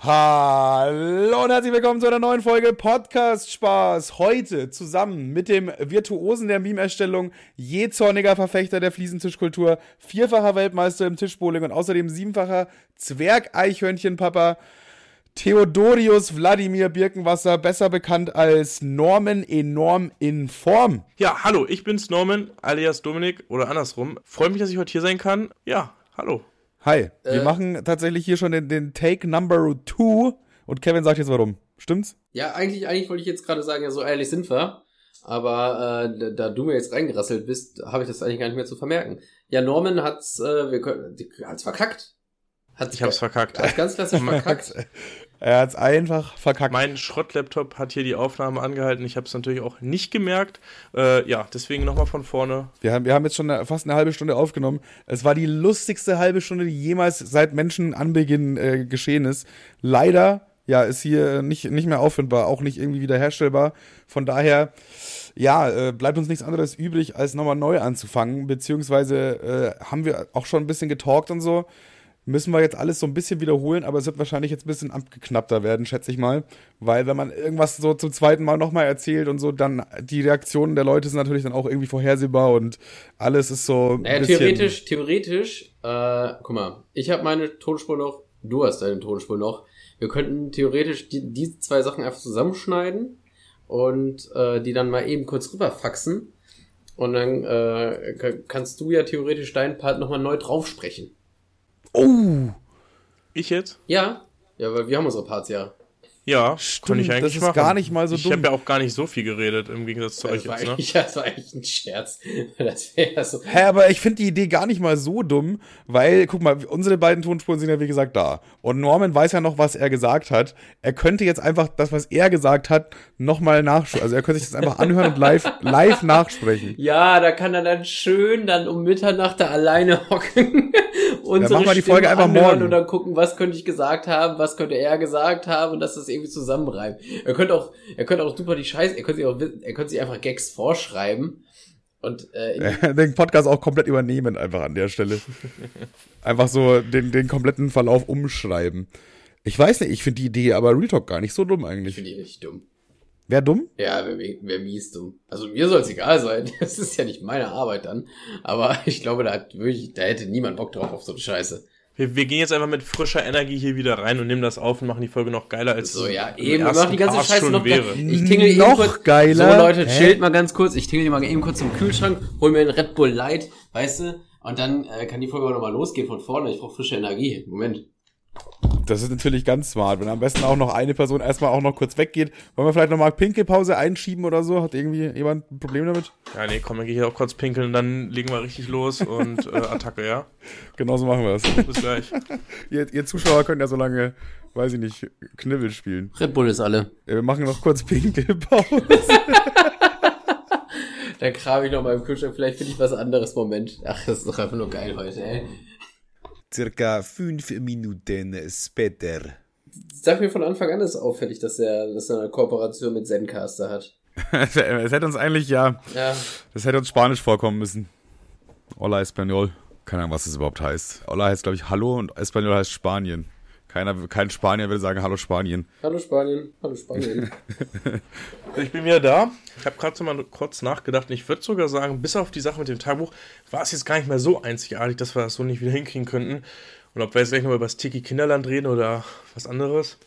Hallo und herzlich willkommen zu einer neuen Folge Podcast Spaß. Heute zusammen mit dem Virtuosen der Meme-Erstellung, jähzorniger Verfechter der Fliesentischkultur, vierfacher Weltmeister im Tischbowling und außerdem siebenfacher Zwergeichhörnchenpapa, Theodorius Wladimir Birkenwasser, besser bekannt als Norman enorm in Form. Ja, hallo, ich bin's Norman, alias Dominik oder andersrum. Freue mich, dass ich heute hier sein kann. Ja, hallo. Hi, wir äh, machen tatsächlich hier schon den, den Take Number Two und Kevin sagt jetzt warum. Stimmt's? Ja, eigentlich, eigentlich wollte ich jetzt gerade sagen, ja, so ehrlich sind wir. Aber äh, da du mir jetzt reingerasselt bist, habe ich das eigentlich gar nicht mehr zu vermerken. Ja, Norman hat's, äh, wir können, hat's verkackt. Hat's ich hab's verkackt. Hat's ganz klassisch verkackt. Er hat's einfach verkackt. Mein Schrottlaptop hat hier die Aufnahme angehalten. Ich habe es natürlich auch nicht gemerkt. Äh, ja, deswegen nochmal von vorne. Wir haben, wir haben jetzt schon eine, fast eine halbe Stunde aufgenommen. Es war die lustigste halbe Stunde, die jemals seit Menschenanbeginn äh, geschehen ist. Leider, ja, ist hier nicht, nicht mehr auffindbar, auch nicht irgendwie wiederherstellbar. Von daher, ja, äh, bleibt uns nichts anderes übrig, als nochmal neu anzufangen. Beziehungsweise äh, haben wir auch schon ein bisschen getalkt und so müssen wir jetzt alles so ein bisschen wiederholen, aber es wird wahrscheinlich jetzt ein bisschen abgeknappter werden, schätze ich mal. Weil wenn man irgendwas so zum zweiten Mal nochmal erzählt und so, dann die Reaktionen der Leute sind natürlich dann auch irgendwie vorhersehbar und alles ist so. Naja, theoretisch, theoretisch, äh, guck mal, ich habe meine Tonspur noch, du hast deine Tonspur noch. Wir könnten theoretisch die, diese zwei Sachen einfach zusammenschneiden und äh, die dann mal eben kurz rüberfaxen. Und dann äh, kannst du ja theoretisch deinen Part nochmal neu draufsprechen. Oh! Ich jetzt? Ja. Ja, weil wir haben unsere Parts ja. Ja, Stimmt, ich eigentlich das ist machen. gar nicht mal so ich dumm. Ich habe ja auch gar nicht so viel geredet im Gegensatz zu das euch jetzt, ne? Ja, das war eigentlich ein Scherz. Das wäre so. Hä, aber ich finde die Idee gar nicht mal so dumm, weil, guck mal, unsere beiden Tonspuren sind ja wie gesagt da. Und Norman weiß ja noch, was er gesagt hat. Er könnte jetzt einfach das, was er gesagt hat, nochmal nachsprechen. Also er könnte sich das einfach anhören und live, live nachsprechen. Ja, da kann er dann schön dann um Mitternacht da alleine hocken und dann machen wir die Folge einfach morgen und dann gucken, was könnte ich gesagt haben, was könnte er gesagt haben und dass das irgendwie zusammenreimt. Er könnte auch, er könnte auch super die Scheiße, er könnte sich auch, er könnte sich einfach Gags vorschreiben und äh, den Podcast auch komplett übernehmen einfach an der Stelle. einfach so den, den kompletten Verlauf umschreiben. Ich weiß nicht, ich finde die Idee aber Real Talk gar nicht so dumm eigentlich. Ich finde die richtig dumm. Wer dumm? Ja, wer, wer mies dumm. Also mir soll es egal sein. Das ist ja nicht meine Arbeit dann. Aber ich glaube, da hat wirklich, da hätte niemand Bock drauf auf so eine Scheiße. Wir, wir gehen jetzt einfach mit frischer Energie hier wieder rein und nehmen das auf und machen die Folge noch geiler als so. Ja, eben. Wir machen die ganze Scheiße noch wäre. Ich tingle noch kurz, geiler. So Leute, Hä? chillt mal ganz kurz. Ich tingle mal eben kurz zum Kühlschrank, hol mir einen Red Bull Light, weißt du? Und dann äh, kann die Folge auch nochmal losgehen von vorne. Ich brauche frische Energie. Moment. Das ist natürlich ganz smart, wenn am besten auch noch eine Person erstmal auch noch kurz weggeht. Wollen wir vielleicht nochmal Pinkelpause einschieben oder so? Hat irgendwie jemand ein Problem damit? Ja, nee, komm, dann gehe ich auch kurz pinkeln, und dann legen wir richtig los und äh, Attacke, ja? Genau so machen wir es. Bis gleich. ihr, ihr, Zuschauer könnt ja so lange, weiß ich nicht, Knibbel spielen. Red Bull ist alle. Ja, wir machen noch kurz Pinkelpause. dann grabe ich noch mal im Kühlschrank, vielleicht finde ich was anderes. Moment. Ach, das ist doch einfach nur geil heute, ey circa fünf Minuten später. Sag mir von Anfang an ist auffällig, dass er, dass er eine Kooperation mit Zencaster hat. es hätte uns eigentlich, ja, ja, das hätte uns Spanisch vorkommen müssen. Hola Espanol. Keine Ahnung, was das überhaupt heißt. Hola heißt, glaube ich, Hallo und Espanol heißt Spanien. Keiner, kein Spanier würde sagen Hallo Spanien. Hallo Spanien, hallo Spanien. ich bin wieder da. Ich habe gerade so mal kurz nachgedacht und ich würde sogar sagen, bis auf die Sache mit dem Tagebuch war es jetzt gar nicht mehr so einzigartig, dass wir das so nicht wieder hinkriegen könnten. Und ob wir jetzt gleich noch über das Tiki Kinderland reden oder was anderes.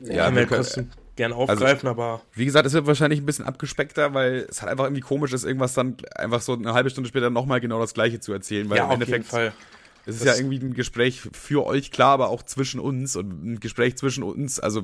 Ja, ja wir können gerne also, aufgreifen, also, aber. Wie gesagt, es wird wahrscheinlich ein bisschen abgespeckter, weil es halt einfach irgendwie komisch ist, irgendwas dann einfach so eine halbe Stunde später nochmal genau das gleiche zu erzählen. Weil ja, im auf Endeffekt jeden Fall. Es ist ja irgendwie ein Gespräch für euch, klar, aber auch zwischen uns und ein Gespräch zwischen uns. Also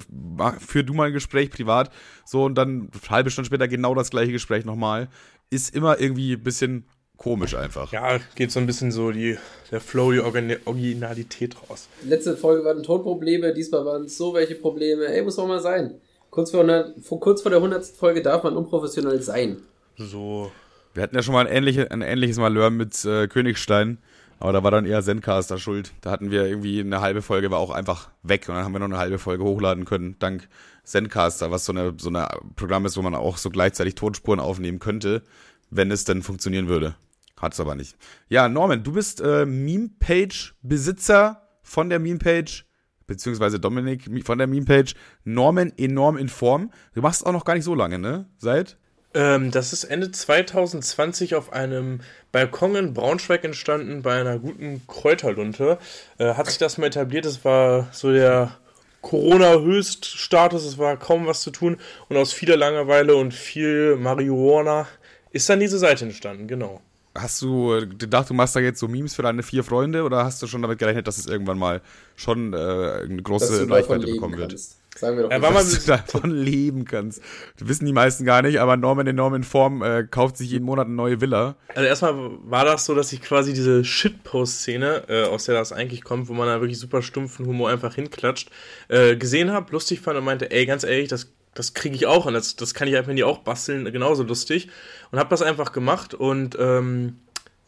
für du mal ein Gespräch privat, so und dann eine halbe Stunde später genau das gleiche Gespräch nochmal. Ist immer irgendwie ein bisschen komisch einfach. Ja, geht so ein bisschen so die, der Flow, die Originalität raus. Letzte Folge waren Tonprobleme, diesmal waren es so welche Probleme. Ey, muss auch mal sein. Kurz vor, 100, kurz vor der 100. Folge darf man unprofessionell sein. So. Wir hatten ja schon mal ein, ähnliche, ein ähnliches Malheur mit äh, Königstein aber da war dann eher Zencaster schuld. Da hatten wir irgendwie eine halbe Folge, war auch einfach weg und dann haben wir noch eine halbe Folge hochladen können, dank Zencaster, was so eine, so eine Programm ist, wo man auch so gleichzeitig Tonspuren aufnehmen könnte, wenn es denn funktionieren würde. Hat es aber nicht. Ja, Norman, du bist äh, Meme-Page-Besitzer von der Meme-Page beziehungsweise Dominik von der Meme-Page, Norman enorm in Form. Du machst auch noch gar nicht so lange, ne? Seit? Ähm, das ist Ende 2020 auf einem Balkon in Braunschweig entstanden, bei einer guten Kräuterlunte. Äh, hat sich das mal etabliert, es war so der Corona-Höchststatus, es war kaum was zu tun und aus vieler Langeweile und viel Marihuana ist dann diese Seite entstanden, genau. Hast du gedacht, du machst da jetzt so Memes für deine vier Freunde oder hast du schon damit gerechnet, dass es irgendwann mal schon äh, eine große Reichweite bekommen wird? Kannst. Sagen wir doch, ja, nicht. dass du davon leben kannst. Das wissen die meisten gar nicht, aber Norman in Norman Form äh, kauft sich jeden Monat eine neue Villa. Also erstmal war das so, dass ich quasi diese Shitpost-Szene, äh, aus der das eigentlich kommt, wo man da wirklich super stumpfen Humor einfach hinklatscht, äh, gesehen habe, lustig fand und meinte, ey, ganz ehrlich, das das kriege ich auch und das, das kann ich einfach nie auch basteln, genauso lustig. Und habe das einfach gemacht und ähm,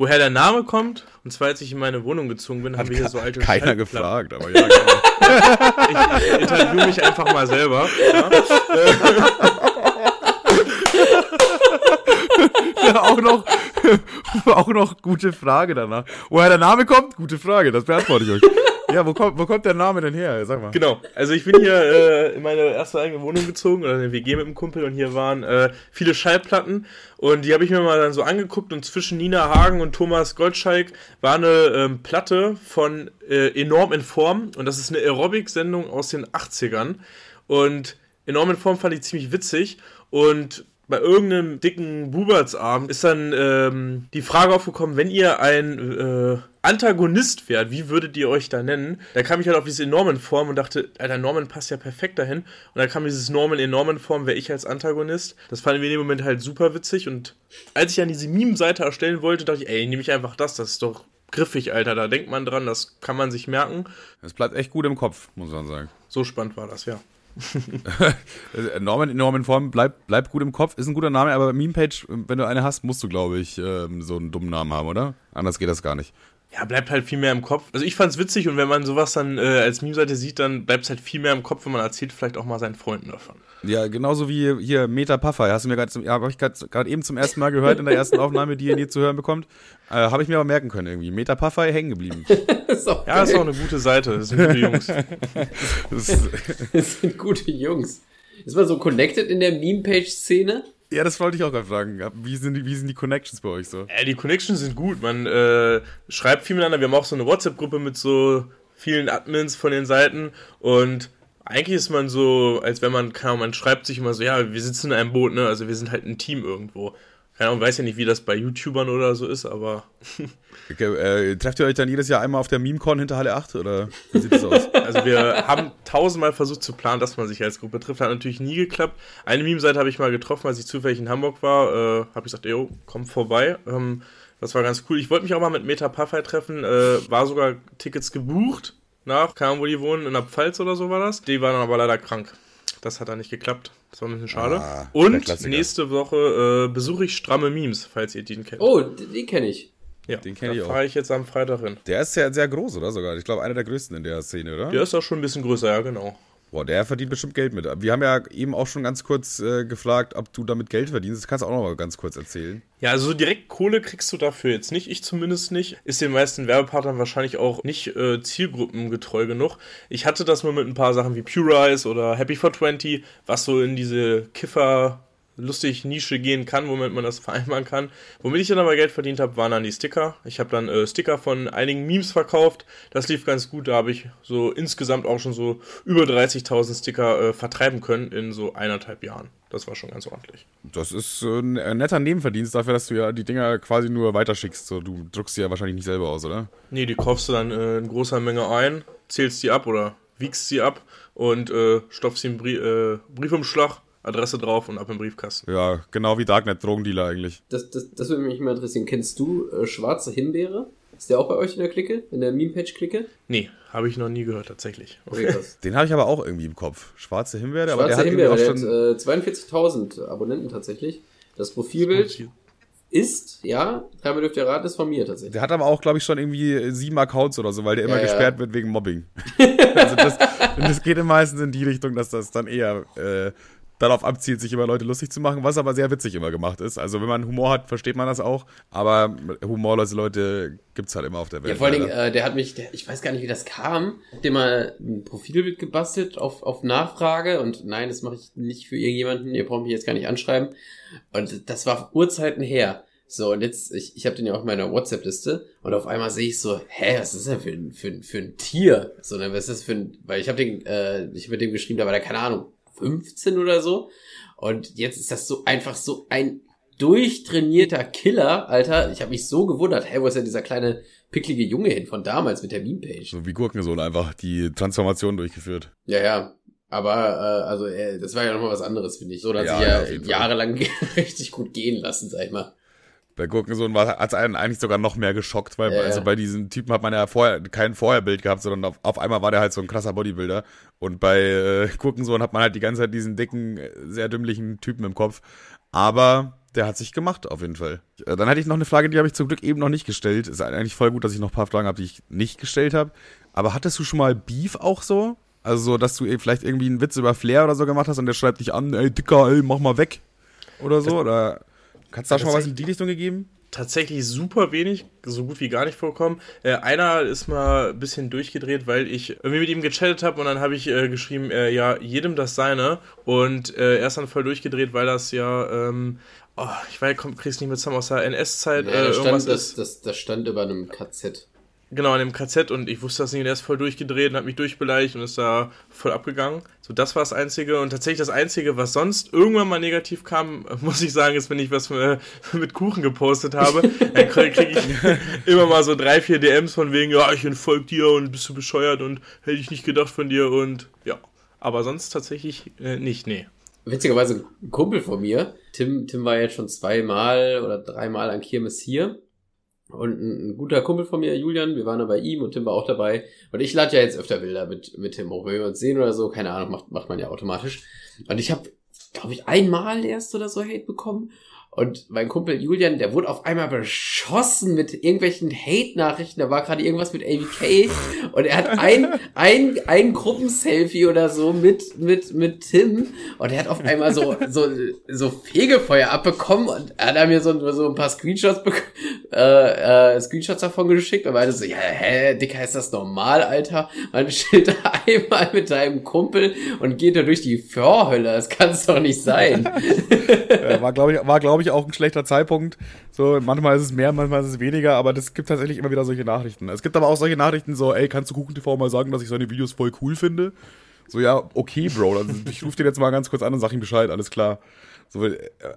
woher der Name kommt, und zwar als ich in meine Wohnung gezogen bin, haben wir hier so alte Keiner gefragt, aber ja, genau. ich, ich interview mich einfach mal selber. Ja. ja, auch noch, auch noch gute Frage danach. Woher der Name kommt? Gute Frage, das beantworte ich euch. Ja, wo kommt, wo kommt der Name denn her? Sag mal. Genau, also ich bin hier äh, in meine erste eigene Wohnung gezogen, oder eine WG mit dem Kumpel, und hier waren äh, viele Schallplatten. Und die habe ich mir mal dann so angeguckt. Und zwischen Nina Hagen und Thomas Goldschalk war eine ähm, Platte von äh, Enorm in Form. Und das ist eine Aerobic-Sendung aus den 80ern. Und Enorm in Form fand ich ziemlich witzig. Und bei irgendeinem dicken Bubertsabend ist dann ähm, die Frage aufgekommen, wenn ihr ein äh, Antagonist wärt, wie würdet ihr euch da nennen? Da kam ich halt auf diese enormen Form und dachte, Alter, Norman passt ja perfekt dahin. Und da kam dieses Norman enormen Form, wäre ich als Antagonist. Das fanden wir in dem Moment halt super witzig. Und als ich dann diese Meme-Seite erstellen wollte, dachte ich, ey, nehme ich einfach das, das ist doch griffig, Alter. Da denkt man dran, das kann man sich merken. Das bleibt echt gut im Kopf, muss man sagen. So spannend war das, ja. Norman in Norman Form bleibt bleib gut im Kopf, ist ein guter Name, aber Meme-Page, wenn du eine hast, musst du, glaube ich, ähm, so einen dummen Namen haben, oder? Anders geht das gar nicht. Ja, bleibt halt viel mehr im Kopf. Also ich fand's witzig und wenn man sowas dann äh, als Meme-Seite sieht, dann bleibt's halt viel mehr im Kopf, wenn man erzählt vielleicht auch mal seinen Freunden davon. Ja, genauso wie hier Meta Puffer. Hast du mir gerade, ja, habe ich gerade eben zum ersten Mal gehört in der ersten Aufnahme, die ihr nie zu hören bekommt. Äh, habe ich mir aber merken können irgendwie. Meta Puffer hängen geblieben. ist ja, geil. ist auch eine gute Seite. Das sind gute Jungs. das, das sind gute Jungs. Ist man so connected in der Meme-Page-Szene? Ja, das wollte ich auch gerade fragen. Wie sind, die, wie sind die Connections bei euch so? Ja, die Connections sind gut. Man äh, schreibt viel miteinander. Wir haben auch so eine WhatsApp-Gruppe mit so vielen Admins von den Seiten und eigentlich ist man so, als wenn man, kann, man schreibt sich immer so, ja, wir sitzen in einem Boot, ne? Also wir sind halt ein Team irgendwo. Keine Ahnung, weiß ja nicht, wie das bei YouTubern oder so ist, aber. okay, äh, trefft ihr euch dann jedes Jahr einmal auf der Meme-Con hinter Halle 8 oder wie sieht das aus? Also wir haben tausendmal versucht zu planen, dass man sich als Gruppe trifft. Hat natürlich nie geklappt. Eine Meme-Seite habe ich mal getroffen, als ich zufällig in Hamburg war. Äh, habe ich gesagt, yo, komm vorbei. Ähm, das war ganz cool. Ich wollte mich auch mal mit Meta Puffy treffen. Äh, war sogar Tickets gebucht nach, kam wo die wohnen, in der Pfalz oder so war das. Die waren aber leider krank. Das hat dann nicht geklappt. Das war ein bisschen schade. Ah, und nächste Woche äh, besuche ich Stramme Memes, falls ihr den kennt. Oh, den kenne ich. Ja, den kenne ich auch. fahre ich jetzt am Freitag hin. Der ist ja sehr groß, oder sogar? Ich glaube, einer der größten in der Szene, oder? Der ist auch schon ein bisschen größer, ja, genau. Boah, der verdient bestimmt Geld mit. Wir haben ja eben auch schon ganz kurz äh, gefragt, ob du damit Geld verdienst. Das kannst du auch noch mal ganz kurz erzählen. Ja, also so direkt Kohle kriegst du dafür jetzt nicht. Ich zumindest nicht. Ist den meisten Werbepartnern wahrscheinlich auch nicht äh, zielgruppengetreu genug. Ich hatte das nur mit ein paar Sachen wie Pure Eyes oder Happy for 20, was so in diese Kiffer lustig Nische gehen kann, womit man das vereinbaren kann. Womit ich dann aber Geld verdient habe, waren dann die Sticker. Ich habe dann äh, Sticker von einigen Memes verkauft. Das lief ganz gut. Da habe ich so insgesamt auch schon so über 30.000 Sticker äh, vertreiben können in so eineinhalb Jahren. Das war schon ganz ordentlich. Das ist äh, ein netter Nebenverdienst dafür, dass du ja die Dinger quasi nur weiterschickst. So, du druckst sie ja wahrscheinlich nicht selber aus, oder? Nee, die kaufst du dann äh, in großer Menge ein, zählst die ab oder wiegst sie ab und äh, stopfst sie im Brie äh, Briefumschlag Adresse drauf und ab im Briefkasten. Ja, genau wie Darknet Drogendealer eigentlich. Das, das, das würde mich mal interessieren. Kennst du äh, Schwarze Himbeere? Ist der auch bei euch in der Clique? In der Meme-Page-Clique? Nee, habe ich noch nie gehört, tatsächlich. Okay, Den habe ich aber auch irgendwie im Kopf. Schwarze Himbeere, Schwarze aber der Himbeere, hat, der hat äh, 42.000 Abonnenten tatsächlich. Das Profilbild ist, ja, dreimal dürft ihr raten, ist von mir tatsächlich. Der hat aber auch, glaube ich, schon irgendwie sieben Accounts oder so, weil der immer ja, gesperrt ja. wird wegen Mobbing. also das, das geht meistens in die Richtung, dass das dann eher äh, darauf abzielt, sich über Leute lustig zu machen, was aber sehr witzig immer gemacht ist. Also wenn man Humor hat, versteht man das auch, aber humorlose Leute gibt's halt immer auf der Welt. Ja, vor allen Dingen, äh, der hat mich, der, ich weiß gar nicht, wie das kam, hat dem mal ein Profilbild gebastelt auf, auf Nachfrage und nein, das mache ich nicht für irgendjemanden, ihr braucht mich jetzt gar nicht anschreiben. Und das war Urzeiten her. So, und jetzt, ich, ich habe den ja auch in meiner WhatsApp-Liste und auf einmal sehe ich so, hä, was ist denn für ein, für, ein, für ein Tier? So, ne, was ist das für ein, weil ich habe den, äh, ich habe mit dem geschrieben, da war der, keine Ahnung, 15 oder so. Und jetzt ist das so einfach so ein durchtrainierter Killer, Alter. Ich habe mich so gewundert, hey, wo ist denn dieser kleine picklige Junge hin von damals mit der Meme-Page? So wie Gurkensohn einfach die Transformation durchgeführt. Ja, ja. Aber äh, also äh, das war ja nochmal was anderes, finde ich. So, dass Ja, sich ja, ja jahrelang richtig gut gehen lassen, sag ich mal. Bei Gurkensohn war hat's einen eigentlich sogar noch mehr geschockt, weil Ja, also ja. bei diesem Typen hat man ja vorher kein Vorherbild gehabt, sondern auf, auf einmal war der halt so ein krasser Bodybuilder. Und bei äh, Gurkensohn hat man halt die ganze Zeit diesen dicken, sehr dümmlichen Typen im Kopf. Aber der hat sich gemacht, auf jeden Fall. Äh, Dann hatte ich noch eine Frage, die habe ich zum Glück eben noch nicht gestellt. Ist eigentlich voll gut, dass ich noch ein paar Fragen habe, die ich nicht gestellt habe. Aber hattest du schon mal Beef auch so? Also so, dass du vielleicht irgendwie einen Witz über Flair oder so gemacht hast und der schreibt dich an, ey Dicker, ey, mach mal weg. Oder so? Oder kannst du da schon mal was in die Richtung gegeben? tatsächlich super wenig, so gut wie gar nicht vorkommen. Äh, einer ist mal ein bisschen durchgedreht, weil ich irgendwie mit ihm gechattet habe und dann habe ich äh, geschrieben, äh, ja, jedem das seine. Und äh, er ist dann voll durchgedreht, weil das ja, ähm, oh, ich weiß, komm, krieg's nicht mehr zusammen aus der NS-Zeit, Ja, äh, da irgendwas stand, das, das, das stand über einem KZ. Genau, in dem KZ und ich wusste das nicht und er ist voll durchgedreht und hat mich durchbeleidigt und ist da voll abgegangen. So, das war das Einzige und tatsächlich das Einzige, was sonst irgendwann mal negativ kam, muss ich sagen, ist, wenn ich was äh, mit Kuchen gepostet habe, dann kriege ich immer mal so drei, vier DMs von wegen, ja, ich entfolg dir und bist du bescheuert und hätte ich nicht gedacht von dir und ja. Aber sonst tatsächlich äh, nicht, nee. Witzigerweise ein Kumpel von mir, Tim, Tim war jetzt schon zweimal oder dreimal an Kirmes hier. Und ein, guter Kumpel von mir, Julian, wir waren da bei ihm und Tim war auch dabei. Und ich lade ja jetzt öfter Bilder mit, mit Tim hoch, wenn wir uns sehen oder so, keine Ahnung, macht, macht man ja automatisch. Und ich habe, glaube ich, einmal erst oder so Hate bekommen. Und mein Kumpel Julian, der wurde auf einmal beschossen mit irgendwelchen Hate-Nachrichten. Da war gerade irgendwas mit AVK. Und er hat ein, ein, ein Gruppenselfie oder so mit, mit, mit Tim. Und er hat auf einmal so, so, so Fegefeuer abbekommen. Und er hat mir so, so ein paar Screenshots, äh, äh, Screenshots davon geschickt. Und meinte so, ja, hä, Dicker, ist das normal, Alter? Man chillt da einmal mit deinem Kumpel und geht da durch die Vorhölle. Das kann es doch nicht sein. War, glaube ich, war, glaube ich, auch ein schlechter Zeitpunkt. So, manchmal ist es mehr, manchmal ist es weniger, aber es gibt tatsächlich immer wieder solche Nachrichten. Es gibt aber auch solche Nachrichten so, ey, kannst du Kuchen TV mal sagen, dass ich seine Videos voll cool finde? So, ja, okay, Bro, also ich rufe dir jetzt mal ganz kurz an und sag ihm Bescheid, alles klar. So,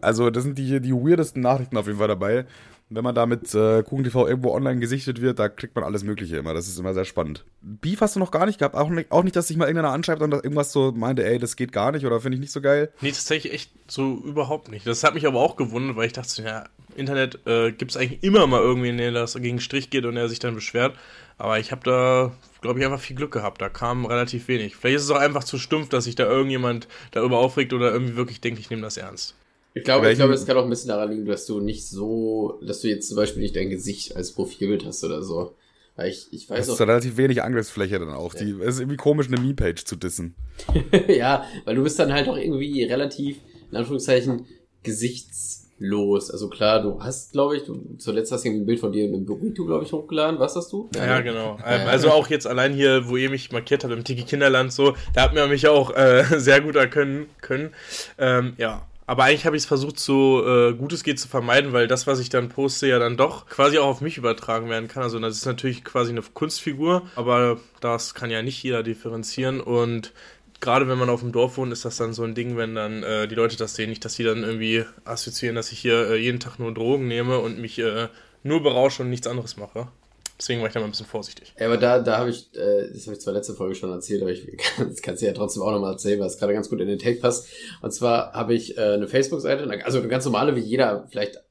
also, das sind die, die weirdesten Nachrichten auf jeden Fall dabei. Wenn man da mit äh, Kuchen TV irgendwo online gesichtet wird, da kriegt man alles Mögliche immer. Das ist immer sehr spannend. Beef hast du noch gar nicht gehabt? Auch nicht, auch nicht dass sich mal irgendeiner anschreibt und irgendwas so meinte, ey, das geht gar nicht oder finde ich nicht so geil? Nee, tatsächlich echt so überhaupt nicht. Das hat mich aber auch gewundert, weil ich dachte, ja, Internet äh, gibt es eigentlich immer mal irgendwen, der das gegen Strich geht und der sich dann beschwert. Aber ich habe da, glaube ich, einfach viel Glück gehabt. Da kam relativ wenig. Vielleicht ist es auch einfach zu stumpf, dass sich da irgendjemand darüber aufregt oder irgendwie wirklich denkt, ich nehme das ernst. Ich glaube, ich glaube, es kann auch ein bisschen daran liegen, dass du nicht so, dass du jetzt zum Beispiel nicht dein Gesicht als Profilbild hast oder so. Weil ich, ich Das weiß ist auch, relativ wenig Angriffsfläche dann auch. Die, es ist irgendwie komisch, eine Meme-Page zu dissen. ja, weil du bist dann halt auch irgendwie relativ, in Anführungszeichen, gesichtslos. Also klar, du hast, glaube ich, du, zuletzt hast du ein Bild von dir in einem Burrito, glaube ich, hochgeladen. Was hast du? Ja, ne? genau. Ja, Ähm, ja. also auch jetzt allein hier, wo ihr mich markiert habt im Tiki Kinderland, so, da hat man mich auch äh, sehr gut erkennen können. Ähm, ja. Aber eigentlich habe ich es versucht, so äh, gut es geht zu vermeiden, weil das, was ich dann poste, ja dann doch quasi auch auf mich übertragen werden kann. Also das ist natürlich quasi eine Kunstfigur, aber das kann ja nicht jeder differenzieren und gerade wenn man auf dem Dorf wohnt, ist das dann so ein Ding, wenn dann äh, die Leute das sehen, nicht, dass die dann irgendwie assoziieren, dass ich hier äh, jeden Tag nur Drogen nehme und mich äh, nur berausche und nichts anderes mache. Deswegen war ich da mal ein bisschen vorsichtig. Ja, aber da, da habe ich, äh, das habe ich zwar letzte Folge schon erzählt, aber ich kann, das kannst du ja trotzdem auch nochmal erzählen, weil es gerade ganz gut in den Take passt. Und zwar habe ich äh, eine Facebook-Seite, also eine ganz normale, wie jeder, vielleicht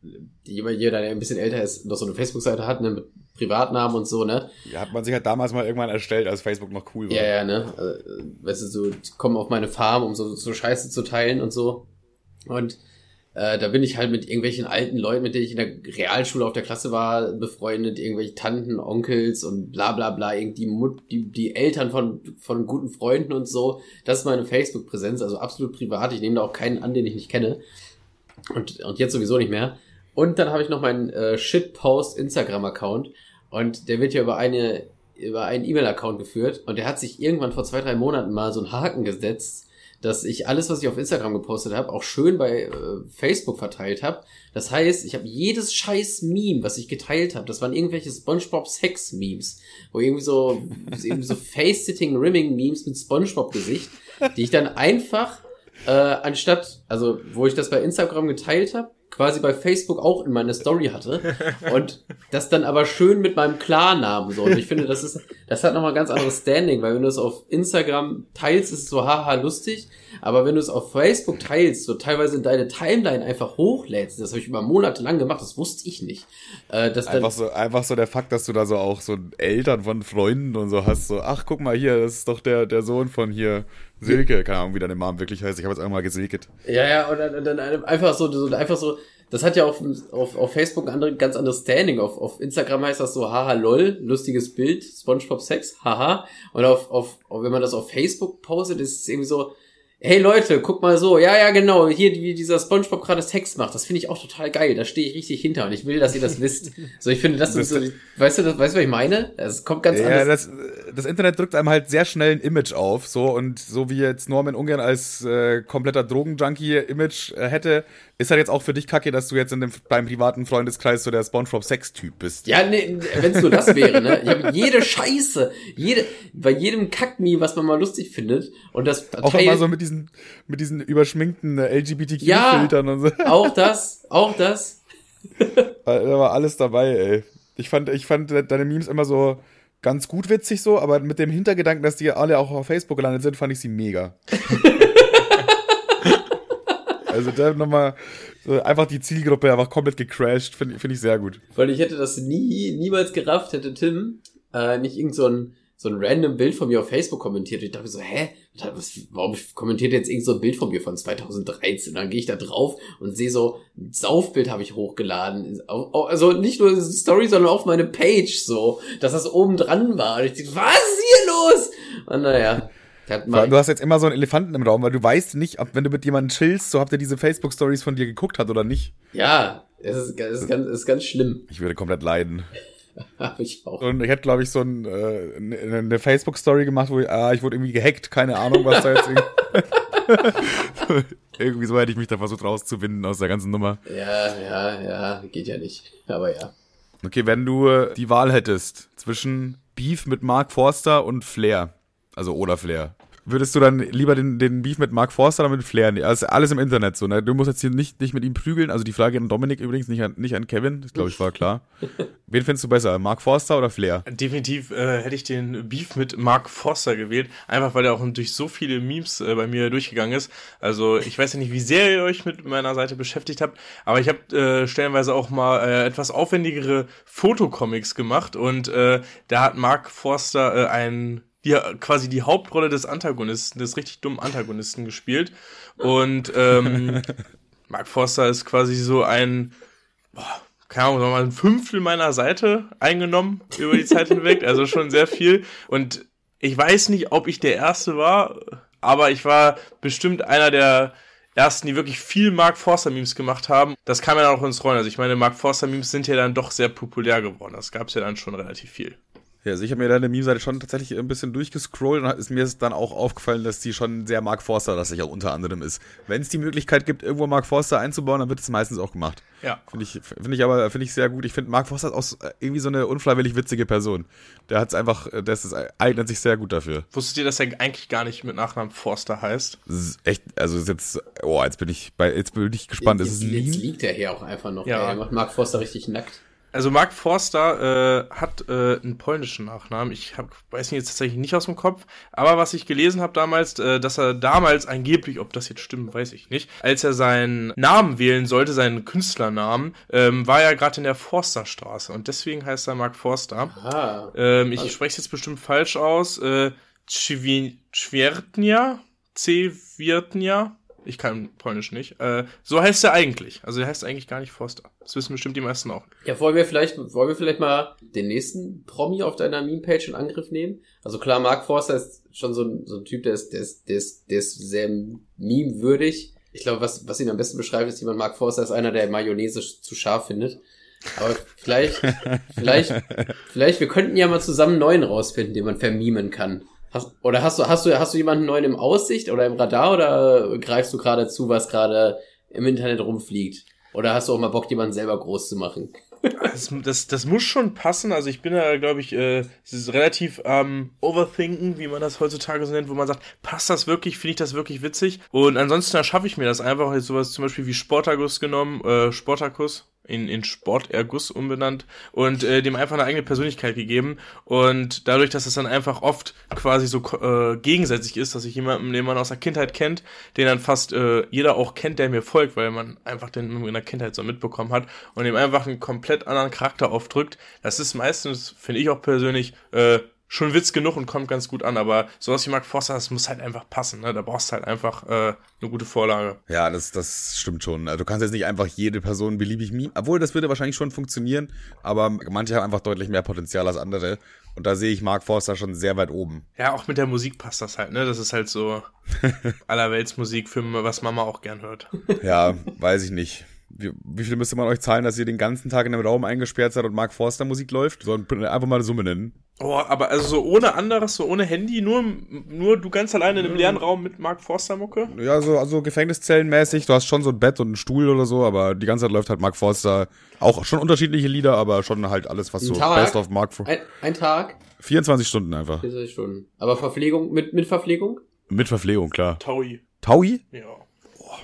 jeder, jeder, der ein bisschen älter ist, noch so eine Facebook-Seite hat, ne, mit Privatnamen und so, ne? Ja, hat man sich halt damals mal irgendwann erstellt, als Facebook noch cool war. Ja, ja, ne? Äh, weißt du, so, die kommen auf meine Farm, um so, so Scheiße zu teilen und so. Und Äh, da bin ich halt mit irgendwelchen alten Leuten, mit denen ich in der Realschule auf der Klasse war, befreundet, irgendwelche Tanten, Onkels und bla bla bla, irgendwie Mut, die, die Eltern von, von guten Freunden und so. Das ist meine Facebook-Präsenz, also absolut privat. Ich nehme da auch keinen an, den ich nicht kenne. Und, und jetzt sowieso nicht mehr. Und dann habe ich noch meinen äh, Shitpost Instagram-Account und der wird ja über eine über einen E-Mail-Account geführt und der hat sich irgendwann vor zwei, drei Monaten mal so einen Haken gesetzt, dass ich alles, was ich auf Instagram gepostet habe, auch schön bei äh, Facebook verteilt habe. Das heißt, ich habe jedes scheiß Meme, was ich geteilt habe, das waren irgendwelche SpongeBob Sex Memes, wo irgendwie so irgendwie so Face-Sitting Rimming Memes mit SpongeBob Gesicht, die ich dann einfach äh, anstatt, also wo ich das bei Instagram geteilt habe, quasi bei Facebook auch in meine Story hatte und das dann aber schön mit meinem Klarnamen so. Und ich finde, das ist, das hat nochmal ein ganz anderes Standing, weil wenn du es auf Instagram teilst, ist es so haha lustig, aber wenn du es auf Facebook teilst, so teilweise in deine Timeline einfach hochlädst, das habe ich über Monate lang gemacht, das wusste ich nicht. Äh, dass einfach, so, einfach so der Fakt, dass du da so auch so Eltern von Freunden und so hast, so, ach guck mal hier, das ist doch der, der Sohn von hier Silke, keine Ahnung, wie deine Mom wirklich heißt. Ich habe jetzt einmal gesilket. Ja, ja, und dann, dann einfach so, so, einfach so, das hat ja auf, auf, auf Facebook ein andere, ganz anderes Standing. Auf, auf Instagram heißt das so, haha, lol, lustiges Bild, Spongebob Sex, haha. Und auf, auf, wenn man das auf Facebook postet, ist es irgendwie so, hey Leute, guck mal so, ja, ja, genau, hier, wie dieser Spongebob gerade Sex macht, das finde ich auch total geil, da stehe ich richtig hinter und ich will, dass ihr das wisst. So, ich finde, das, das ist so, weißt du, das, weißt du, was ich meine? Es kommt ganz ja, anders. Das, das Internet drückt einem halt sehr schnell ein Image auf, so, und so wie jetzt Norman Ungern als äh, kompletter Drogenjunkie-Image äh, hätte, ist halt jetzt auch für dich kacke, dass du jetzt in dem, beim privaten Freundeskreis so der Spongebob-Sex-Typ bist. Ja, nee, wenn es nur das wäre, ne? Ich habe jede Scheiße, jede, bei jedem Kackmi, was man mal lustig findet, und das Auch mal so mit diesen, mit diesen überschminkten äh, LGBTQ-Filtern ja, und so. Auch das, auch das. da war alles dabei, ey. Ich fand, ich fand deine Memes immer so ganz gut witzig so, aber mit dem Hintergedanken, dass die alle auch auf Facebook gelandet sind, fand ich sie mega. Also da nochmal so einfach die Zielgruppe einfach komplett gecrashed, finde find ich sehr gut. Weil ich hätte das nie, niemals gerafft, hätte Tim äh, nicht irgend so ein, so ein random Bild von mir auf Facebook kommentiert. Ich dachte so, hä? Was, warum kommentiert jetzt irgend so ein Bild von mir von 2013? Und dann gehe ich da drauf und sehe so, ein Saufbild habe ich hochgeladen. Also nicht nur Story, sondern auch meine Page so, dass das oben dran war. Und ich dachte, was ist hier los? Und naja. Du hast jetzt immer so einen Elefanten im Raum, weil du weißt nicht, ob wenn du mit jemandem chillst, so habt ihr diese Facebook-Stories von dir geguckt hat oder nicht. Ja, es ist, es ist, ganz, es ist ganz schlimm. Ich würde komplett leiden. Hab ich auch. Und ich hätte, glaube ich, so ein, äh, eine, eine Facebook-Story gemacht, wo ich, ah, ich wurde irgendwie gehackt, keine Ahnung, was da jetzt irgendwie. irgendwie so hätte ich mich da versucht rauszuwinden aus der ganzen Nummer. Ja, ja, ja, geht ja nicht. Aber ja. Okay, wenn du die Wahl hättest zwischen Beef mit Mark Forster und Flair, also oder Flair. Würdest du dann lieber den, den Beef mit Mark Forster oder mit Flair nehmen? Also alles im Internet so, ne? Du musst jetzt hier nicht, nicht mit ihm prügeln. Also die Frage an Dominik übrigens, nicht an, nicht an Kevin. Das glaube ich war klar. Wen findest du besser? Mark Forster oder Flair? Definitiv äh, hätte ich den Beef mit Mark Forster gewählt. Einfach weil er auch durch so viele Memes äh, bei mir durchgegangen ist. Also ich weiß ja nicht, wie sehr ihr euch mit meiner Seite beschäftigt habt, aber ich habe äh, stellenweise auch mal äh, etwas aufwendigere Fotocomics gemacht und äh, da hat Mark Forster äh, einen die, quasi die Hauptrolle des Antagonisten, des richtig dummen Antagonisten gespielt. Und ähm, Mark Forster ist quasi so ein, boah, keine Ahnung, mal ein Fünftel meiner Seite eingenommen über die Zeit hinweg, also schon sehr viel. Und ich weiß nicht, ob ich der Erste war, aber ich war bestimmt einer der ersten, die wirklich viel Mark Forster Memes gemacht haben. Das kam ja auch ins Rollen. Also ich meine, Mark Forster Memes sind ja dann doch sehr populär geworden. Das gab es ja dann schon relativ viel. Ja, also ich habe mir deine Meme-Seite schon tatsächlich ein bisschen durchgescrollt und ist mir dann auch aufgefallen, dass die schon sehr Mark Forster, das sich auch unter anderem ist. Wenn es die Möglichkeit gibt, irgendwo Mark Forster einzubauen, dann wird es meistens auch gemacht. Ja. Finde ich, finde ich aber, finde ich sehr gut. Ich finde, Mark Forster ist auch irgendwie so eine unfreiwillig witzige Person. Der hat es einfach, das ist, eignet sich sehr gut dafür. Wusstet ihr, dass er eigentlich gar nicht mit Nachnamen Forster heißt? echt, also ist jetzt, oh, jetzt bin ich bei, jetzt bin ich gespannt. Jetzt, ist es jetzt liegt er hier auch einfach noch. Ja. Er macht Mark Forster richtig nackt. Also Mark Forster äh, hat äh, einen polnischen Nachnamen. Ich hab, weiß ihn jetzt tatsächlich nicht aus dem Kopf. Aber was ich gelesen habe damals, äh, dass er damals angeblich, ob das jetzt stimmt, weiß ich nicht, als er seinen Namen wählen sollte, seinen Künstlernamen, ähm, war er gerade in der Forsterstraße. Und deswegen heißt er Mark Forster. Ah. Ähm, ich also. spreche es jetzt bestimmt falsch aus. Äh, Chwiertnia? Cwiertnia? Ich kann Polnisch nicht. Äh, so heißt er eigentlich. Also er heißt eigentlich gar nicht Forster. Das wissen bestimmt die meisten auch. Ja, wollen wir vielleicht, wollen wir vielleicht mal den nächsten Promi auf deiner Meme-Page in Angriff nehmen? Also klar, Mark Forster ist schon so ein, so ein Typ, der ist, der ist, der ist, der ist sehr meme-würdig. Ich glaube, was, was ihn am besten beschreibt, ist jemand, Mark Forster ist einer, der Mayonnaise zu scharf findet. Aber vielleicht, vielleicht, vielleicht, wir könnten ja mal zusammen einen neuen rausfinden, den man vermimen kann. Hast, oder hast du, hast du, hast du jemanden neuen im Aussicht oder im Radar oder greifst du gerade zu, was gerade im Internet rumfliegt? Oder hast du auch mal Bock, jemanden selber groß zu machen? Das, das, das muss schon passen. Also ich bin da, glaube ich, äh, es ist relativ ähm, overthinken, wie man das heutzutage so nennt, wo man sagt, passt das wirklich, finde ich das wirklich witzig? Und ansonsten schaffe ich mir das einfach, jetzt sowas zum Beispiel wie Sportagus genommen, äh, Sportakus, in, in Sporterguss umbenannt und äh, dem einfach eine eigene Persönlichkeit gegeben. Und dadurch, dass es dann einfach oft quasi so äh, gegensätzlich ist, dass ich jemanden, den man aus der Kindheit kennt, den dann fast äh, jeder auch kennt, der mir folgt, weil man einfach den in der Kindheit so mitbekommen hat und dem einfach einen komplett anderen Charakter aufdrückt. Das ist meistens, finde ich auch persönlich, äh, schon Witz genug und kommt ganz gut an, aber sowas wie Mark Foster, das muss halt einfach passen, ne? Da brauchst du halt einfach äh, eine gute Vorlage. Ja, das, das stimmt schon. Also du kannst jetzt nicht einfach jede Person beliebig meme, obwohl das würde wahrscheinlich schon funktionieren, aber manche haben einfach deutlich mehr Potenzial als andere. Und da sehe ich Mark Forster schon sehr weit oben. Ja, auch mit der Musik passt das halt, ne? Das ist halt so allerweltsmusik für was Mama auch gern hört. Ja, weiß ich nicht. Wie, wie viel müsste man euch zahlen, dass ihr den ganzen Tag in einem Raum eingesperrt seid und Mark Forster Musik läuft? So, einfach mal eine Summe nennen. Oh, aber also so ohne anderes, so ohne Handy, nur, nur du ganz alleine in einem leeren Raum mit Mark Forster Mucke? Ja, so, also Gefängniszellenmäßig, du hast schon so ein Bett und einen Stuhl oder so, aber die ganze Zeit läuft halt Mark Forster. Auch schon unterschiedliche Lieder, aber schon halt alles, was so Tag? Best of Mark Forster. Ein, ein, Tag? 24 Stunden einfach. 24 Stunden. Aber Verpflegung, mit, mit Verpflegung? Mit Verpflegung, klar. Taui. Taui? Ja. Boah.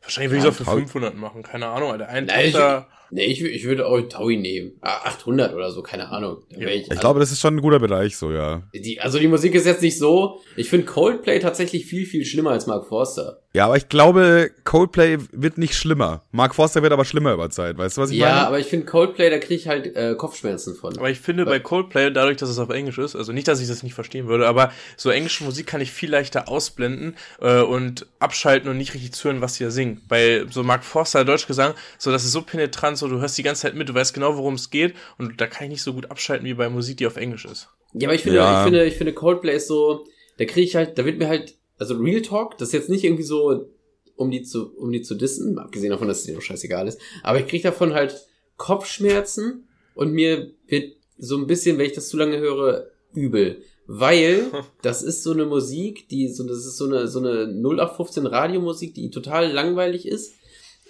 Wahrscheinlich will ich es auch für 500 machen, keine Ahnung, Alter. Ein Nein, Tochter Nee, ich, ich würde auch Taui nehmen. 800 ah, oder so, keine Ahnung. Ja. Ich, ich glaube, das ist schon ein guter Bereich, so, ja. Die, also die Musik ist jetzt nicht so. Ich finde Coldplay tatsächlich viel, viel schlimmer als Mark Forster. Ja, aber ich glaube, Coldplay wird nicht schlimmer. Mark Forster wird aber schlimmer über Zeit. Weißt du, was ich ja, meine? Ja, aber ich finde Coldplay, da kriege ich halt äh, Kopfschmerzen von. Aber ich finde bei Coldplay, dadurch, dass es auf Englisch ist, also nicht, dass ich das nicht verstehen würde, aber so englische Musik kann ich viel leichter ausblenden äh, und abschalten und nicht richtig zuhören, was sie da singen. Bei so Mark Forster, Deutschgesang, so das ist so penetrant, so du hörst die ganze Zeit mit, du weißt genau, worum es geht und da kann ich nicht so gut abschalten wie bei Musik, die auf Englisch ist. Ja, aber ich finde, ja. ich finde, ich finde Coldplay ist so, da kriege ich halt, da wird mir halt also Real Talk, das ist jetzt nicht irgendwie so, um die zu, um die zu dissen, abgesehen davon, dass es dir auch scheißegal ist, aber ich krieg davon halt Kopfschmerzen und mir wird so ein bisschen, wenn ich das zu lange höre, übel. Weil das ist so eine Musik, die so, das ist so eine, so eine 0815 Radiomusik, die total langweilig ist.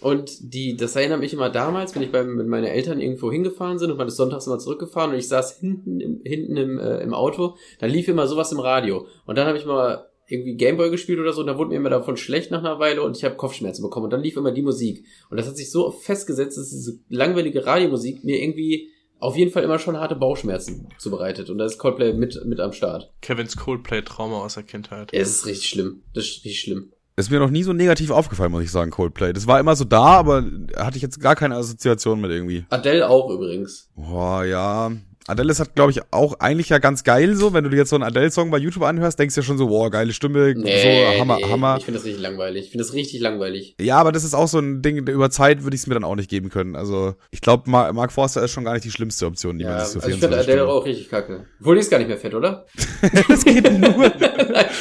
Und die, das erinnert mich immer damals, wenn ich bei, mit meinen Eltern irgendwo hingefahren sind und man ist sonntags immer zurückgefahren und ich saß hinten im, hinten im, äh, im Auto, dann lief immer sowas im Radio. Und dann habe ich mal irgendwie Gameboy gespielt oder so und da wurde mir immer davon schlecht nach einer Weile und ich habe Kopfschmerzen bekommen und dann lief immer die Musik und das hat sich so festgesetzt, dass diese langweilige Radiomusik mir irgendwie auf jeden Fall immer schon harte Bauchschmerzen zubereitet und da ist Coldplay mit mit am Start. Kevins Coldplay Trauma aus der Kindheit. Es ist richtig schlimm. Das ist richtig schlimm. ist mir noch nie so negativ aufgefallen, muss ich sagen, Coldplay. Das war immer so da, aber hatte ich jetzt gar keine Assoziation mit irgendwie. Adele auch übrigens. Boah, ja. Adele ist halt, glaube ich, auch eigentlich ja ganz geil so. Wenn du dir jetzt so einen Adele-Song bei YouTube anhörst, denkst du ja schon so, wow, geile Stimme, nee, so Hammer, nee, Hammer. Ich finde das richtig langweilig. Ich finde das richtig langweilig. Ja, aber das ist auch so ein Ding, über Zeit würde ich es mir dann auch nicht geben können. Also, ich glaube, Mark Forster ist schon gar nicht die schlimmste Option, die ja, man sich so also Ich finde Adele auch richtig kacke. Obwohl, die ist gar nicht mehr fett, oder? das geht nur.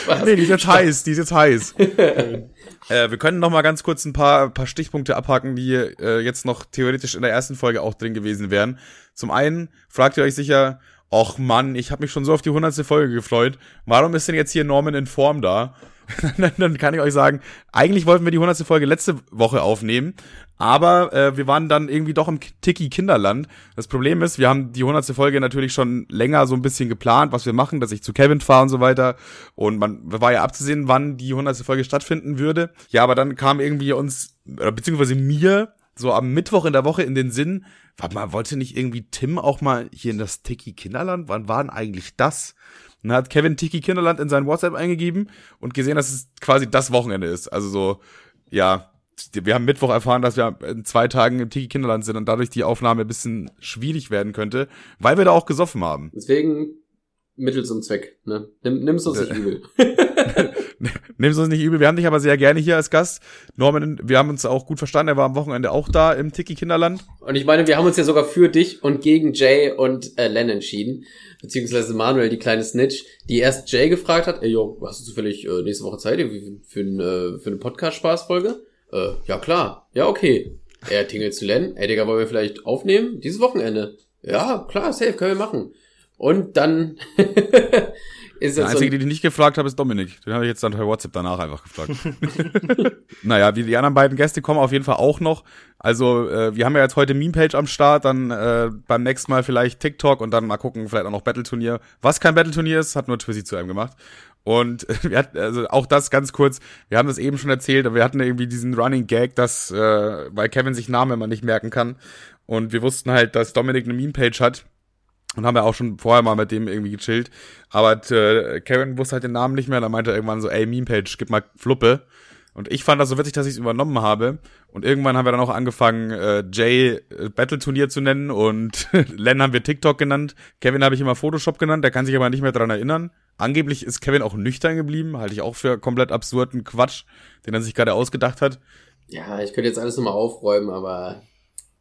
Nein, nee, die ist jetzt heiß, die ist jetzt heiß. äh, wir können noch mal ganz kurz ein paar, paar Stichpunkte abhaken, die äh, jetzt noch theoretisch in der ersten Folge auch drin gewesen wären. Zum einen fragt ihr euch sicher, Och Mann, ich habe mich schon so auf die hundertste Folge gefreut. Warum ist denn jetzt hier Norman in Form da? dann kann ich euch sagen, eigentlich wollten wir die hundertste Folge letzte Woche aufnehmen, aber äh, wir waren dann irgendwie doch im Tiki Kinderland. Das Problem ist, wir haben die hundertste Folge natürlich schon länger so ein bisschen geplant, was wir machen, dass ich zu Kevin fahre und so weiter. Und man war ja abzusehen, wann die hundertste Folge stattfinden würde. Ja, aber dann kam irgendwie uns, beziehungsweise mir, so am Mittwoch in der Woche in den Sinn, warte mal, wollte nicht irgendwie Tim auch mal hier in das Tiki Kinderland? Wann war denn eigentlich das? Und dann hat Kevin Tiki Kinderland in sein WhatsApp eingegeben und gesehen, dass es quasi das Wochenende ist. Also so, ja, wir haben Mittwoch erfahren, dass wir in zwei Tagen im Tiki Kinderland sind und dadurch die Aufnahme ein bisschen schwierig werden könnte, weil wir da auch gesoffen haben. Deswegen Mittel zum Zweck, ne? Nimm, nimm's uns nicht übel. Nimm es uns nicht übel, wir haben dich aber sehr gerne hier als Gast. Norman, wir haben uns auch gut verstanden, er war am Wochenende auch da im Tiki-Kinderland. Und ich meine, wir haben uns ja sogar für dich und gegen Jay und äh, Len entschieden. Beziehungsweise Manuel, die kleine Snitch, die erst Jay gefragt hat, ey, jo, hast du zufällig äh, nächste Woche Zeit irgendwie für, ein, äh, für eine Podcast-Spaßfolge? Äh, ja klar, ja okay. Er tingelt zu Len, ey Digga, wollen wir vielleicht aufnehmen? Dieses Wochenende. Ja, klar, safe, können wir machen. Und dann ist Der Einzige, so den ich nicht gefragt habe, ist Dominik. Den habe ich jetzt dann per WhatsApp danach einfach gefragt. naja, wie die anderen beiden Gäste kommen auf jeden Fall auch noch. Also, äh, wir haben ja jetzt heute Meme-Page am Start, dann äh, beim nächsten Mal vielleicht TikTok und dann mal gucken, vielleicht auch noch Battle-Turnier. Was kein Battle-Turnier ist, hat nur Twizy zu einem gemacht. Und wir hatten, also auch das ganz kurz, wir haben das eben schon erzählt, aber wir hatten irgendwie diesen Running Gag, dass, äh, weil Kevin sich Namen immer nicht merken kann. Und wir wussten halt, dass Dominik eine Meme-Page hat und haben ja auch schon vorher mal mit dem irgendwie gechillt. Aber äh, Karen wusste halt den Namen nicht mehr. Dann meinte er irgendwann so, ey, Meme-Page, gib mal Fluppe. Und ich fand das so witzig, dass ich es übernommen habe. Und irgendwann haben wir dann auch angefangen, äh, Jay äh, Battle-Turnier zu nennen und Len haben wir TikTok genannt. Kevin habe ich immer Photoshop genannt, der kann sich aber nicht mehr dran erinnern. Angeblich ist Kevin auch nüchtern geblieben, halte ich auch für komplett absurden Quatsch, den er sich gerade ausgedacht hat. Ja, ich könnte jetzt alles nochmal aufräumen, aber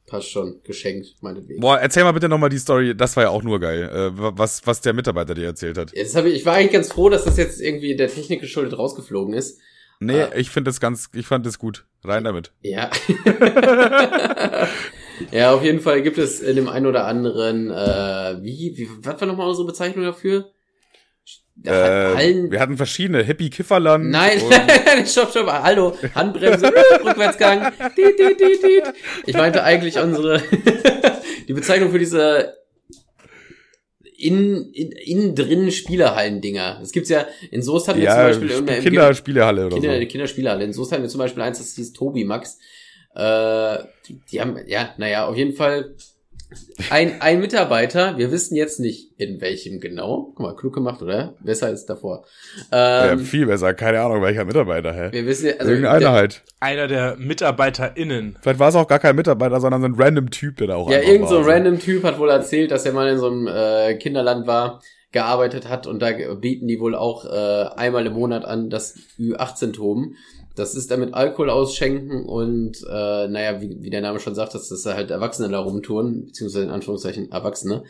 Passt schon, geschenkt, meinetwegen. Boah, erzähl mal bitte nochmal die Story, das war ja auch nur geil, äh, was, was der Mitarbeiter dir erzählt hat. Jetzt hab ich, ich war eigentlich ganz froh, dass das jetzt irgendwie der Technik geschuldet rausgeflogen ist. Nee, ah. ich finde das ganz, ich fand das gut. Rein damit. Ja. ja, auf jeden Fall gibt es in dem einen oder anderen, äh, wie, wie, was war nochmal unsere Bezeichnung dafür? Äh, Hallen wir hatten verschiedene Hippie Kifferland. Nein, stopp, stopp, hallo, Handbremse, Rückwärtsgang. Ich meinte eigentlich unsere die Bezeichnung für diese in, in, innen drinnen Spielerhallen-Dinger. Das gibt's ja, in Soest hatten wir ja, zum Beispiel in Kinderspielehalle oder Kinder, so. Kinderspielehalle. In Soest hatten wir zum Beispiel eins, das hieß Tobi Max. Äh, die, die haben, ja, naja, auf jeden Fall ein, ein Mitarbeiter, wir wissen jetzt nicht in welchem genau. Guck mal, klug gemacht, oder? Besser als davor. Ähm, ja, viel besser. Keine Ahnung, welcher Mitarbeiter, hä? Wir wissen, also Irgendeiner halt. Einer der MitarbeiterInnen. Vielleicht war es auch gar kein Mitarbeiter, sondern so ein random Typ, der da auch Ja, irgend so ein random Typ hat wohl erzählt, dass er mal in so einem äh, Kinderland war, gearbeitet hat und da bieten die wohl auch äh, einmal im Monat an das Ü18 toben. Das ist damit Alkohol ausschenken und äh, naja, wie, wie der Name schon sagt, dass das halt Erwachsene da rumtouren, beziehungsweise in Anführungszeichen Erwachsene,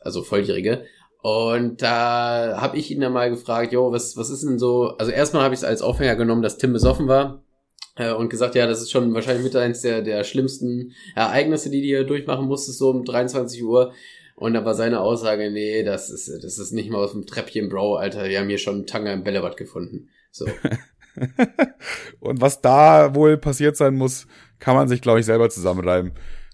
also Volljährige. Und da habe ich ihn dann mal gefragt, jo, was, was ist denn so? Also erstmal habe ich es als Aufhänger genommen, dass Tim besoffen war äh, und gesagt, ja, das ist schon wahrscheinlich mit eins der, der schlimmsten Ereignisse, die du durchmachen musstest, so um 23 Uhr. Und da war seine Aussage, nee, das ist, das ist nicht mal aus dem Treppchen, Bro, Alter, wir haben hier schon einen Tanger im Bällebad gefunden. So. und was da wohl passiert sein muss, kann man sich, glaube ich, selber zusammenreiben.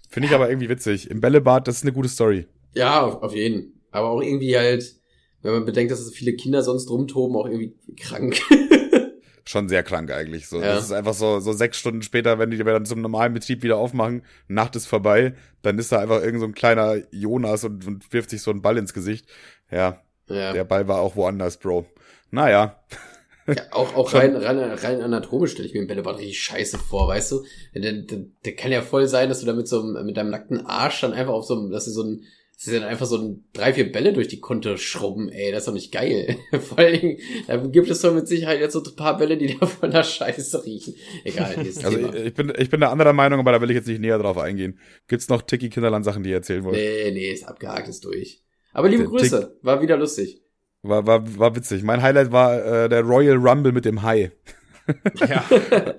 Finde ich aber irgendwie witzig. Im Bällebad, das ist eine gute Story. Ja, auf, auf jeden. Aber auch irgendwie halt, wenn man bedenkt, dass so viele Kinder sonst rumtoben, auch irgendwie krank. Schon sehr krank eigentlich. So, ja. Das ist einfach so, so sechs Stunden später, wenn die dann zum normalen Betrieb wieder aufmachen, Nacht ist vorbei, dann ist da einfach irgend so ein kleiner Jonas und, und wirft sich so einen Ball ins Gesicht. Ja, ja. Der Ball war auch woanders, Bro. Naja. Ja, auch, auch rein, rein, rein anatomisch stelle ich mir den Bällebad richtig scheiße vor, weißt du? Der, der, der kann ja voll sein, dass du da mit so einem, mit deinem nackten Arsch dann einfach auf so einem, dass du so ein, das ist dann einfach so ein drei, vier Bälle durch die Konto schrubben, ey, das ist doch nicht geil. Vor allen Dingen, da gibt es doch mit Sicherheit jetzt so ein paar Bälle, die da von der Scheiße riechen. Egal, also Thema. ich bin, ich bin der anderer Meinung, aber da will ich jetzt nicht näher drauf eingehen. Gibt's noch Tiki Kinderland Sachen, die ihr erzählen wollt? Nee, nee, ist abgehakt, ist durch. Aber liebe der Grüße, Tick war wieder lustig. War, war, war witzig. Mein Highlight war äh, der Royal Rumble mit dem Hai. ja.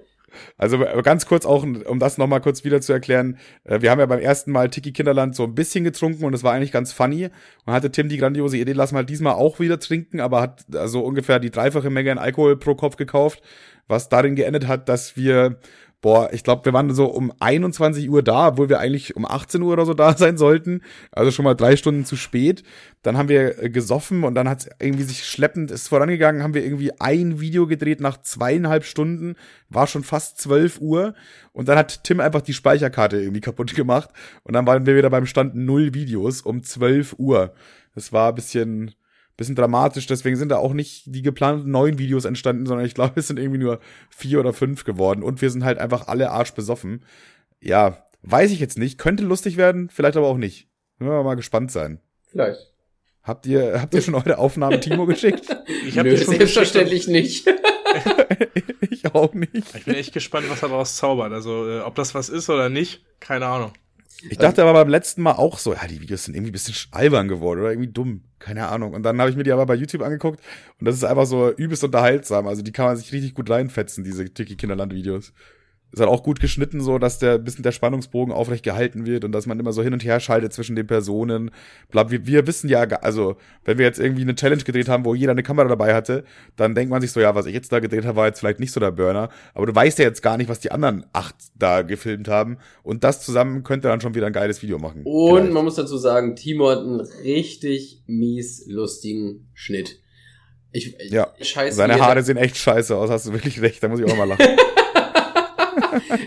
Also ganz kurz auch, um das nochmal kurz wieder zu erklären. Äh, wir haben ja beim ersten Mal Tiki Kinderland so ein bisschen getrunken und es war eigentlich ganz funny. Und hatte Tim die grandiose Idee, lass mal diesmal auch wieder trinken, aber hat also ungefähr die dreifache Menge an Alkohol pro Kopf gekauft, was darin geendet hat, dass wir boah, ich glaube, wir waren so um 21 Uhr da, obwohl wir eigentlich um 18 Uhr oder so da sein sollten. Also schon mal drei Stunden zu spät. Dann haben wir äh, gesoffen und dann hat es irgendwie sich schleppend ist vorangegangen, haben wir irgendwie ein Video gedreht nach zweieinhalb Stunden, war schon fast 12 Uhr und dann hat Tim einfach die Speicherkarte irgendwie kaputt gemacht und dann waren wir wieder beim Stand null Videos um 12 Uhr. Das war ein bisschen, bisschen dramatisch, deswegen sind da auch nicht die geplanten neun Videos entstanden, sondern ich glaube, es sind irgendwie nur vier oder fünf geworden und wir sind halt einfach alle arschbesoffen. Ja, weiß ich jetzt nicht, könnte lustig werden, vielleicht aber auch nicht. Müssen wir mal gespannt sein. Vielleicht. Habt ihr, habt ihr schon eure Aufnahmen Timo geschickt? Ich habe Nö, selbstverständlich nicht. ich auch nicht. Ich bin echt gespannt, was er daraus zaubert. Also, äh, ob das was ist oder nicht, keine Ahnung. Ich dachte aber beim letzten Mal auch so, ja, die Videos sind irgendwie ein bisschen albern geworden oder irgendwie dumm. Keine Ahnung. Und dann habe ich mir die aber bei YouTube angeguckt und das ist einfach so übelst unterhaltsam. Also die kann man sich richtig gut reinfetzen, diese Tiki Kinderland Videos ist halt auch gut geschnitten, so dass der bisschen der Spannungsbogen aufrecht gehalten wird und dass man immer so hin und her schaltet zwischen den Personen. Bla, wir, wir wissen ja, also wenn wir jetzt irgendwie eine Challenge gedreht haben, wo jeder eine Kamera dabei hatte, dann denkt man sich so, ja, was ich jetzt da gedreht habe, war jetzt vielleicht nicht so der Burner. Aber du weißt ja jetzt gar nicht, was die anderen acht da gefilmt haben. Und das zusammen könnte dann schon wieder ein geiles Video machen. Und vielleicht. man muss dazu sagen, Timo hat einen richtig mies lustigen Schnitt. Ich, ja, scheiße, seine Haare sehen echt scheiße aus, hast du wirklich recht, da muss ich auch mal lachen.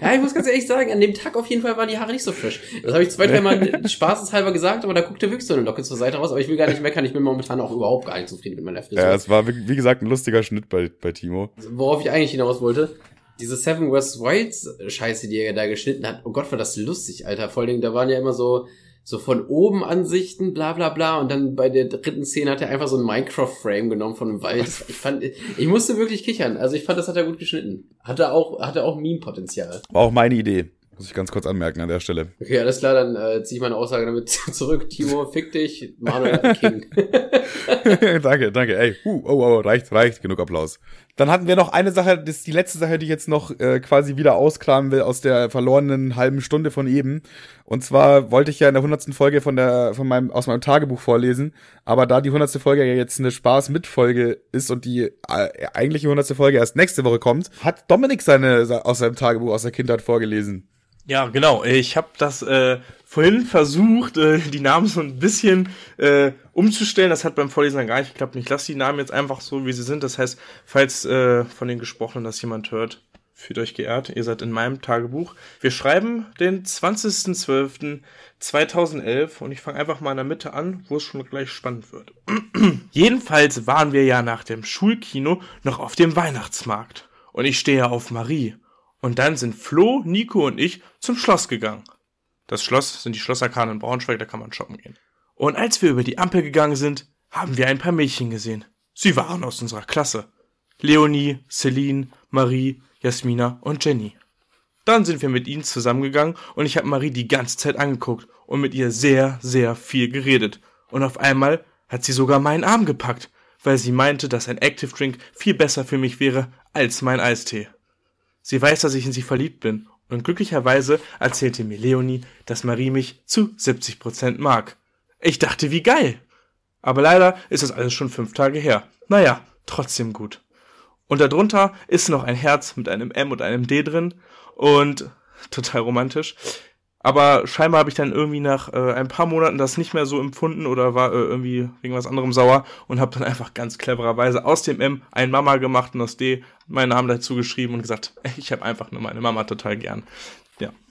ja, ich muss ganz ehrlich sagen, an dem Tag auf jeden Fall waren die Haare nicht so frisch. Das habe ich zwei, dreimal spaßeshalber gesagt, aber da guckte wirklich so eine Locke zur Seite raus. Aber ich will gar nicht meckern, ich bin momentan auch überhaupt gar nicht zufrieden mit meiner Frisur. Ja, es war, wie gesagt, ein lustiger Schnitt bei, bei Timo. Worauf ich eigentlich hinaus wollte, diese Seven West Wilds Scheiße, die er da geschnitten hat, oh Gott, war das lustig, Alter. Vor allen Dingen, da waren ja immer so, so von oben Ansichten, bla bla bla. Und dann bei der dritten Szene hat er einfach so ein Minecraft-Frame genommen von einem Wald. Ich fand, ich musste wirklich kichern. Also ich fand, das hat er gut geschnitten. Hatte auch, hatte auch Meme-Potenzial. War auch meine Idee. Muss ich ganz kurz anmerken an der Stelle. Okay, alles klar, dann äh, ziehe ich meine Aussage damit zurück. Timo, fick dich, Manuel King. danke, danke. Ey, uh, oh, oh, reicht, reicht, genug Applaus. Dann hatten wir noch eine Sache, das ist die letzte Sache, die ich jetzt noch äh, quasi wieder ausklammern will aus der verlorenen halben Stunde von eben. Und zwar wollte ich ja in der hundertsten Folge von der, von meinem, aus meinem Tagebuch vorlesen. Aber da die hundertste Folge ja jetzt eine Spaß-mit-Folge ist und die äh, eigentliche hundertste Folge erst nächste Woche kommt, hat Dominik seine aus seinem Tagebuch aus der Kindheit vorgelesen. Ja, genau. Ich habe das äh, vorhin versucht, äh, die Namen so ein bisschen äh, umzustellen. Das hat beim Vorlesen gar nicht geklappt. Ich lasse die Namen jetzt einfach so, wie sie sind. Das heißt, falls äh, von den Gesprochenen das jemand hört, fühlt euch geehrt. Ihr seid in meinem Tagebuch. Wir schreiben den 20.12.2011 und ich fange einfach mal in der Mitte an, wo es schon gleich spannend wird. Jedenfalls waren wir ja nach dem Schulkino noch auf dem Weihnachtsmarkt. Und ich stehe auf Marie und dann sind Flo, Nico und ich zum Schloss gegangen. Das Schloss sind die Schlosserkahn in Braunschweig, da kann man shoppen gehen. Und als wir über die Ampel gegangen sind, haben wir ein paar Mädchen gesehen. Sie waren aus unserer Klasse. Leonie, Celine, Marie, Jasmina und Jenny. Dann sind wir mit ihnen zusammengegangen und ich habe Marie die ganze Zeit angeguckt und mit ihr sehr, sehr viel geredet. Und auf einmal hat sie sogar meinen Arm gepackt, weil sie meinte, dass ein Active Drink viel besser für mich wäre als mein Eistee. Sie weiß, dass ich in sie verliebt bin. Und glücklicherweise erzählte mir Leonie, dass Marie mich zu 70 Prozent mag. Ich dachte, wie geil. Aber leider ist das alles schon fünf Tage her. Naja, trotzdem gut. Und darunter ist noch ein Herz mit einem M und einem D drin und total romantisch. Aber scheinbar habe ich dann irgendwie nach äh, ein paar Monaten das nicht mehr so empfunden oder war äh, irgendwie wegen was anderem sauer und habe dann einfach ganz clevererweise aus dem M ein Mama gemacht und aus D meinen Namen dazu geschrieben und gesagt, ich habe einfach nur meine Mama total gern.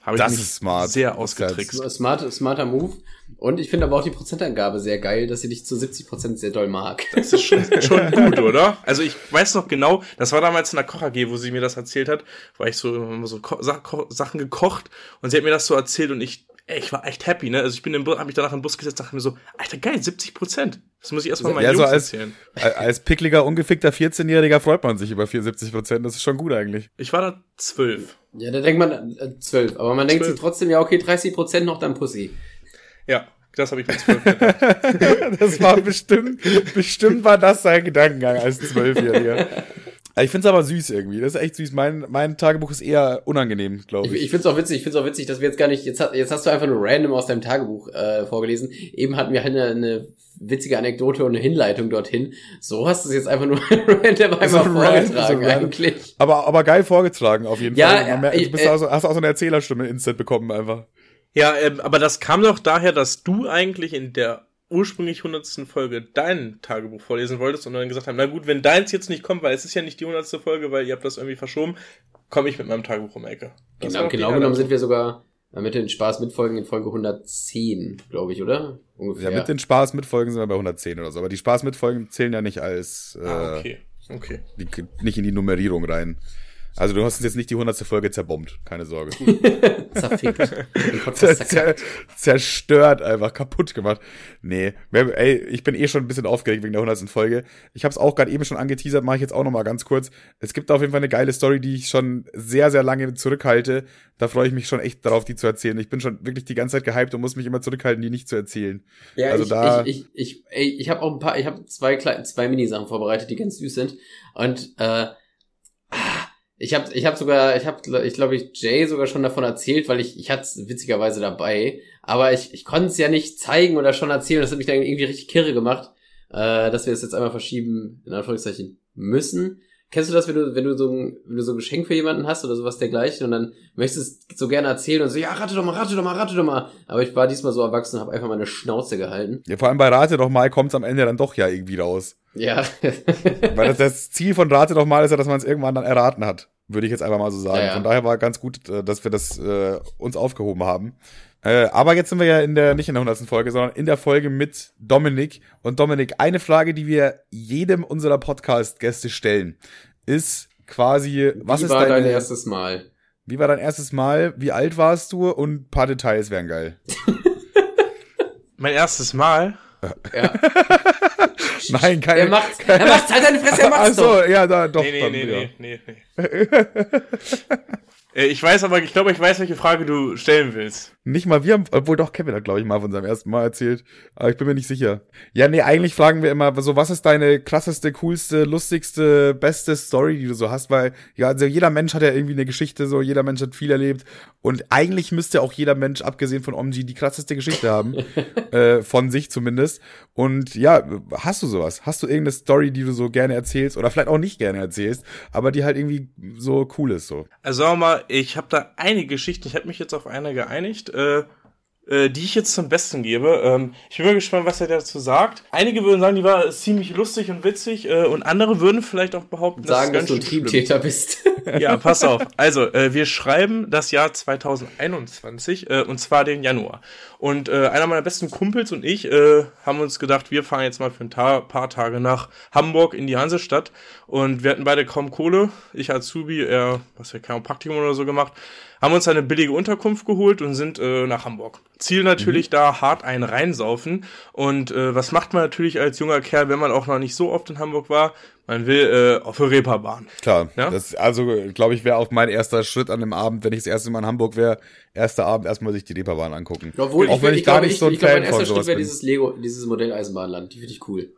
Habe ich das ist smart. sehr ausgetrickst. Smart, smarter Move. Und ich finde aber auch die Prozentangabe sehr geil, dass sie dich zu 70 Prozent sehr doll mag. Das ist schon, schon gut, oder? Also ich weiß noch genau, das war damals in der Koch AG, wo sie mir das erzählt hat, weil ich so immer so Ko Sachen gekocht und sie hat mir das so erzählt und ich ey, ich war echt happy, ne? Also ich bin im hab mich danach in den Bus gesetzt, dachte mir so, Alter, geil, 70 Prozent. Das muss ich erstmal meinen ja, Jungs so als, erzählen. Als pickliger, ungefickter 14-Jähriger freut man sich über 74 Prozent. Das ist schon gut eigentlich. Ich war da zwölf. Ja, da denkt man äh, zwölf. Aber man 12. denkt sich trotzdem, ja, okay, 30 Prozent noch dann Pussy. Ja, das habe ich mit zwölf Das war bestimmt, bestimmt war das sein Gedankengang als Zwölfjähriger. Ich finde es aber süß irgendwie. Das ist echt süß. Mein, mein Tagebuch ist eher unangenehm, glaube ich. Ich, ich finde es auch witzig. Ich finde es auch witzig, dass wir jetzt gar nicht. Jetzt, jetzt hast du einfach nur random aus deinem Tagebuch äh, vorgelesen. Eben hatten wir halt eine, eine witzige Anekdote und eine Hinleitung dorthin. So hast du es jetzt einfach nur random einmal vorgetragen so eigentlich. Aber, aber geil vorgetragen auf jeden ja, Fall. Ja, du bist äh, also, hast auch so eine Erzählerstimme instant bekommen einfach. Ja, ähm, aber das kam doch daher, dass du eigentlich in der ursprünglich 100. Folge dein Tagebuch vorlesen wolltest und dann gesagt haben, na gut, wenn deins jetzt nicht kommt, weil es ist ja nicht die 100. Folge, weil ihr habt das irgendwie verschoben, komme ich mit meinem Tagebuch um Ecke. Das genau, genau genommen sind wir sogar mit den Spaß mitfolgen in Folge 110, glaube ich, oder? Ungefähr. Ja, mit den Spaß mitfolgen sind wir bei 110 oder so, aber die Spaß mitfolgen zählen ja nicht als äh, ah, okay. Okay. Die, nicht in die Nummerierung rein. Also du hast uns jetzt nicht die hundertste Folge zerbombt, keine Sorge. Zerfickt. Zer zerstört, einfach kaputt gemacht. Nee, ey, ich bin eh schon ein bisschen aufgeregt wegen der hundertsten Folge. Ich habe es auch gerade eben schon angeteasert, mache ich jetzt auch noch mal ganz kurz. Es gibt auf jeden Fall eine geile Story, die ich schon sehr, sehr lange zurückhalte. Da freue ich mich schon echt darauf, die zu erzählen. Ich bin schon wirklich die ganze Zeit gehypt und muss mich immer zurückhalten, die nicht zu erzählen. Ja, Also ich, da- ich, ich, ich, ey, ich habe auch ein paar, ich habe zwei kleine, zwei Minisachen vorbereitet, die ganz süß sind. Und äh, ich habe, ich habe sogar, ich habe, ich glaube, ich Jay sogar schon davon erzählt, weil ich, ich hatte es witzigerweise dabei, aber ich, ich konnte es ja nicht zeigen oder schon erzählen. Das hat mich dann irgendwie richtig kirre gemacht, äh, dass wir es jetzt einmal verschieben, in Anführungszeichen müssen. Kennst du das, wenn du, wenn du so ein, wenn du so ein Geschenk für jemanden hast oder sowas dergleichen und dann möchtest du so gerne erzählen und so, ja, rate doch mal, rate doch mal, rate doch mal. Aber ich war diesmal so erwachsen und habe einfach meine Schnauze gehalten. Ja, vor allem bei Rate doch mal kommt's am Ende dann doch ja irgendwie raus. Ja. Weil das, das Ziel von Rate doch mal ist ja, dass man es irgendwann dann erraten hat. Würde ich jetzt einfach mal so sagen. Ja, ja. Von daher war ganz gut, äh, dass wir das äh, uns aufgehoben haben. Äh, aber jetzt sind wir ja in der, nicht in der 100. Folge, sondern in der Folge mit Dominik. Und Dominik, eine Frage, die wir jedem unserer Podcast-Gäste stellen, ist quasi, was Wie ist war deine, dein erstes Mal? wie war dein erstes Mal, wie alt warst du und ein paar Details wären geil. Mein erstes Mal. Ja. Nein, keine. Er macht's, er macht's, halt deine Fresse, er macht's Ach so, doch. ja, da, doch. Nee, nee, dann, nee, ja. nee, nee, nee. Äh, Ich weiß aber, ich glaube, ich weiß, welche Frage du stellen willst. Nicht mal wir haben, obwohl doch Kevin hat, glaube ich, mal von seinem ersten Mal erzählt. Aber ich bin mir nicht sicher. Ja, nee, eigentlich fragen wir immer so, was ist deine krasseste, coolste, lustigste, beste Story, die du so hast? Weil, ja, also jeder Mensch hat ja irgendwie eine Geschichte, so, jeder Mensch hat viel erlebt. Und eigentlich müsste auch jeder Mensch, abgesehen von Omji, die krasseste Geschichte haben. äh, von sich zumindest. Und ja, hast du sowas? Hast du irgendeine Story, die du so gerne erzählst? Oder vielleicht auch nicht gerne erzählst, aber die halt irgendwie so cool ist, so. Also sagen wir mal, ich habe da einige Geschichten, ich habe mich jetzt auf eine geeinigt, äh, äh, die ich jetzt zum Besten gebe. Ähm, ich bin mal gespannt, was er dazu sagt. Einige würden sagen, die war ziemlich lustig und witzig äh, und andere würden vielleicht auch behaupten, Sagen, dass ist du. Triebtäter bist. Ja, pass auf. Also, äh, wir schreiben das Jahr 2021 äh, und zwar den Januar. Und äh, einer meiner besten Kumpels und ich äh, haben uns gedacht, wir fahren jetzt mal für ein Ta paar Tage nach Hamburg in die Hansestadt. Und wir hatten beide kaum Kohle. Ich Azubi, er, was ja kein Praktikum oder so gemacht, haben uns eine billige Unterkunft geholt und sind äh, nach Hamburg. Ziel natürlich da hart ein reinsaufen. Und äh, was macht man natürlich als junger Kerl, wenn man auch noch nicht so oft in Hamburg war? Man will äh, auf der Reeperbahn. Klar, Ja? das also glaube ich wäre auch mein erster Schritt an dem Abend, wenn ich das erste Mal in Hamburg wäre, erster Abend erstmal sich die Reeperbahn angucken. Obwohl, auch ich, wenn ich, ich, gar glaube, nicht ich, so ein ich Fan mein von erster sowas Schritt wäre dieses Lego, dieses Modelleisenbahnland. Die finde ich cool.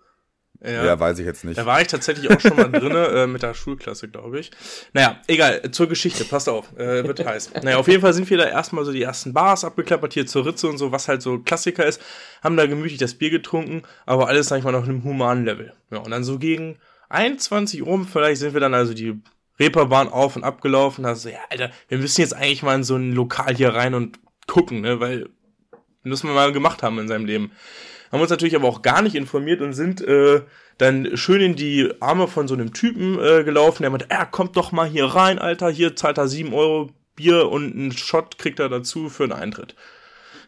Ja. weiß ich jetzt nicht. Da war ich tatsächlich auch schon mal drinne äh, mit der Schulklasse, glaube ich. Naja, egal, zur Geschichte, passt auf, äh, wird heiß. Naja, auf jeden Fall sind wir da erstmal so die ersten Bars abgeklappert, hier zur Ritze und so, was halt so Klassiker ist, haben da gemütlich das Bier getrunken, aber alles, sag ich mal, in einem humanen Level. Ja, und dann so gegen 21 Uhr vielleicht sind wir dann also die Reeperbahn auf und abgelaufen, da so, ja, Alter, wir müssen jetzt eigentlich mal in so ein Lokal hier rein und gucken, ne, weil müssen wir mal gemacht haben in seinem Leben. Haben uns natürlich aber auch gar nicht informiert und sind äh, dann schön in die Arme von so einem Typen äh, gelaufen, der meinte, ja, kommt doch mal hier rein, Alter, hier zahlt er 7 Euro Bier und einen Shot kriegt er dazu für einen Eintritt.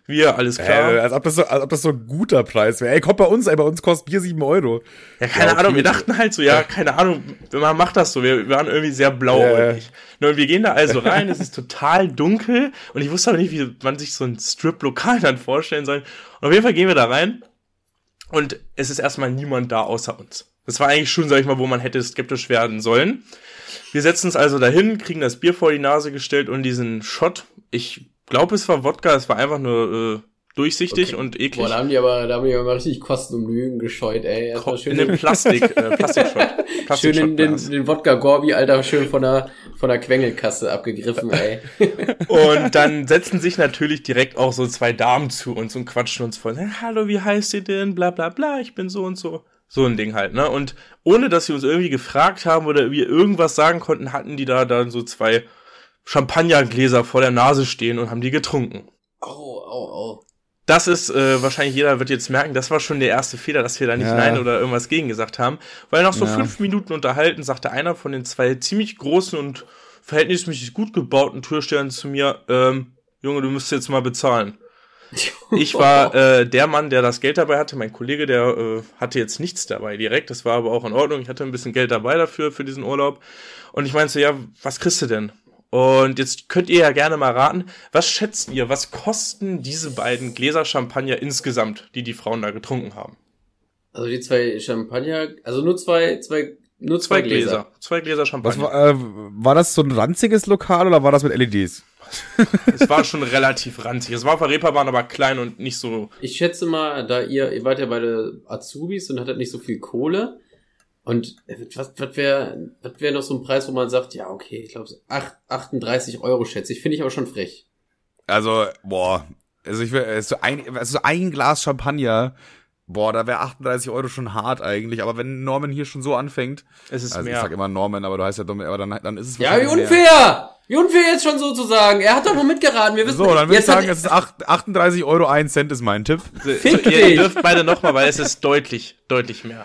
Wir, alles klar. Äh, als, ob das so, als ob das so ein guter Preis wäre. Ey, kommt bei uns, ey, bei uns kostet Bier 7 Euro. Ja, keine Ja. Ahnung, wir dachten halt so, ja, keine Ahnung, man macht das so, wir waren irgendwie sehr blauäugig. Nur wir gehen da also rein, es ist total dunkel und ich wusste aber nicht, wie man sich so ein Strip-Lokal dann vorstellen soll. Und auf jeden Fall gehen wir da rein und es ist erstmal niemand da außer uns. Das war eigentlich schon, sag ich mal, wo man hätte skeptisch werden sollen. Wir setzen uns also dahin, kriegen das Bier vor die Nase gestellt und diesen Shot, ich glaube, es war Wodka, es war einfach nur äh, durchsichtig Okay. und eklig. Boah, da haben die aber, da haben die aber mal richtig Kosten und Mühen gescheut, ey. Erstmal schön, in dem Plastik, äh, Plastikshot. schön in den, Plastikshotglas. den Wodka Gorbi, Alter, schön von der, von der Quengelkasse abgegriffen, ey. Und dann setzen sich natürlich direkt auch so zwei Damen zu uns und quatschen uns voll. "Hey, Hallo, wie heißt ihr denn? Bla bla bla, ich bin so und so. So ein Ding halt, ne? Und ohne dass sie uns irgendwie gefragt haben oder wir irgendwas sagen konnten, hatten die da dann so zwei Champagnergläser vor der Nase stehen und haben die getrunken. Oh, oh, oh. Das ist äh, wahrscheinlich jeder wird jetzt merken, das war schon der erste Fehler, dass wir da nicht Ja. Nein oder irgendwas gegen gesagt haben. Weil nach so Ja. fünf Minuten unterhalten sagte einer von den zwei ziemlich großen und verhältnismäßig gut gebauten Türstern zu mir, ähm, Junge, du müsst jetzt mal bezahlen. Ich war äh, der Mann, der das Geld dabei hatte. Mein Kollege, der äh, hatte jetzt nichts dabei direkt. Das war aber auch in Ordnung. Ich hatte ein bisschen Geld dabei dafür, für diesen Urlaub. Und ich meinte so, ja, was kriegst du denn? Und jetzt könnt ihr ja gerne mal raten, was schätzt ihr, was kosten diese beiden Gläser Champagner insgesamt, die die Frauen da getrunken haben? Also die zwei Champagner, also nur zwei, zwei, nur zwei, Zwei Gläser. Gläser. Zwei Gläser Was Champagner. war, äh, war das so ein ranziges Lokal oder war das mit LEDs? es war schon relativ ranzig. Es war auf der Reeperbahn, aber klein und nicht so. Ich schätze mal, da ihr, ihr wart ja beide Azubis und hattet nicht so viel Kohle. Und was, was wäre was wär noch so ein Preis, wo man sagt, ja, okay, ich glaube, 38 Euro schätze ich. Finde ich aber schon frech. Also, boah, also ich will, äh, so ein, also so ein Glas Champagner, boah, da wäre 38 Euro schon hart eigentlich. Aber wenn Norman hier schon so anfängt, Es ist also ich mehr. sag immer Norman, aber du heißt ja dumm, aber dann, dann ist es Ja, wie wahrscheinlich mehr. unfair! Wie unfair jetzt schon so zu sagen. Er hat doch nur mitgeraten. Wir wissen, So, dann würde ich sagen, es ist acht- 38 Euro 1 Cent ist mein Tipp. So, ihr dich! dürft beide nochmal, weil es ist deutlich, deutlich mehr.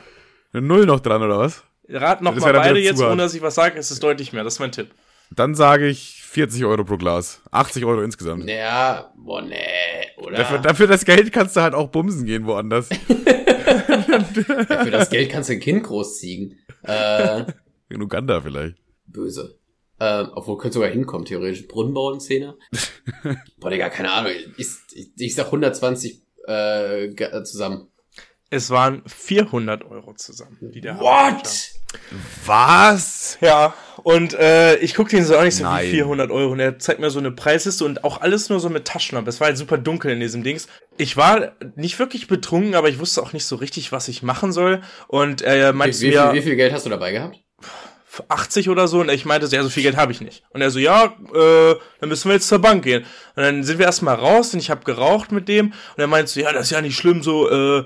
Eine Null noch dran, oder was? Rat Das nochmal beide jetzt, ohne dass ich was sage, es ist deutlich mehr. Das ist mein Tipp. Dann sage ich 40 Euro pro Glas. 80 Euro insgesamt. Naja, boah, nee, oder? Dafür, dafür das Geld kannst du halt auch bumsen gehen woanders. Für das Geld kannst du ein Kind großziehen. Äh, In Uganda vielleicht. böse. Äh, obwohl, könnte sogar hinkommen, theoretisch. Brunnenbauern-Szene. Boah, Digga, keine Ahnung. Ich, ich, ich sag 120 äh, ge- zusammen. Es waren 400 Euro zusammen, die der What? Was? Ja, und äh, ich gucke den so auch nicht so Nein. wie 400 Euro und er zeigt mir so eine Preisliste und auch alles nur so mit Taschenlampe. Es war halt super dunkel in diesem Dings. Ich war nicht wirklich betrunken, aber ich wusste auch nicht so richtig, was ich machen soll. Und er Wie, meinte wie, mir viel, wie viel Geld hast du dabei gehabt? 80 oder so und ich meinte, so, ja, so viel Geld habe ich nicht. Und er so, ja, äh, dann müssen wir jetzt zur Bank gehen. Und dann sind wir erstmal raus und ich habe geraucht mit dem und er meinte so, ja, das ist ja nicht schlimm, so, äh,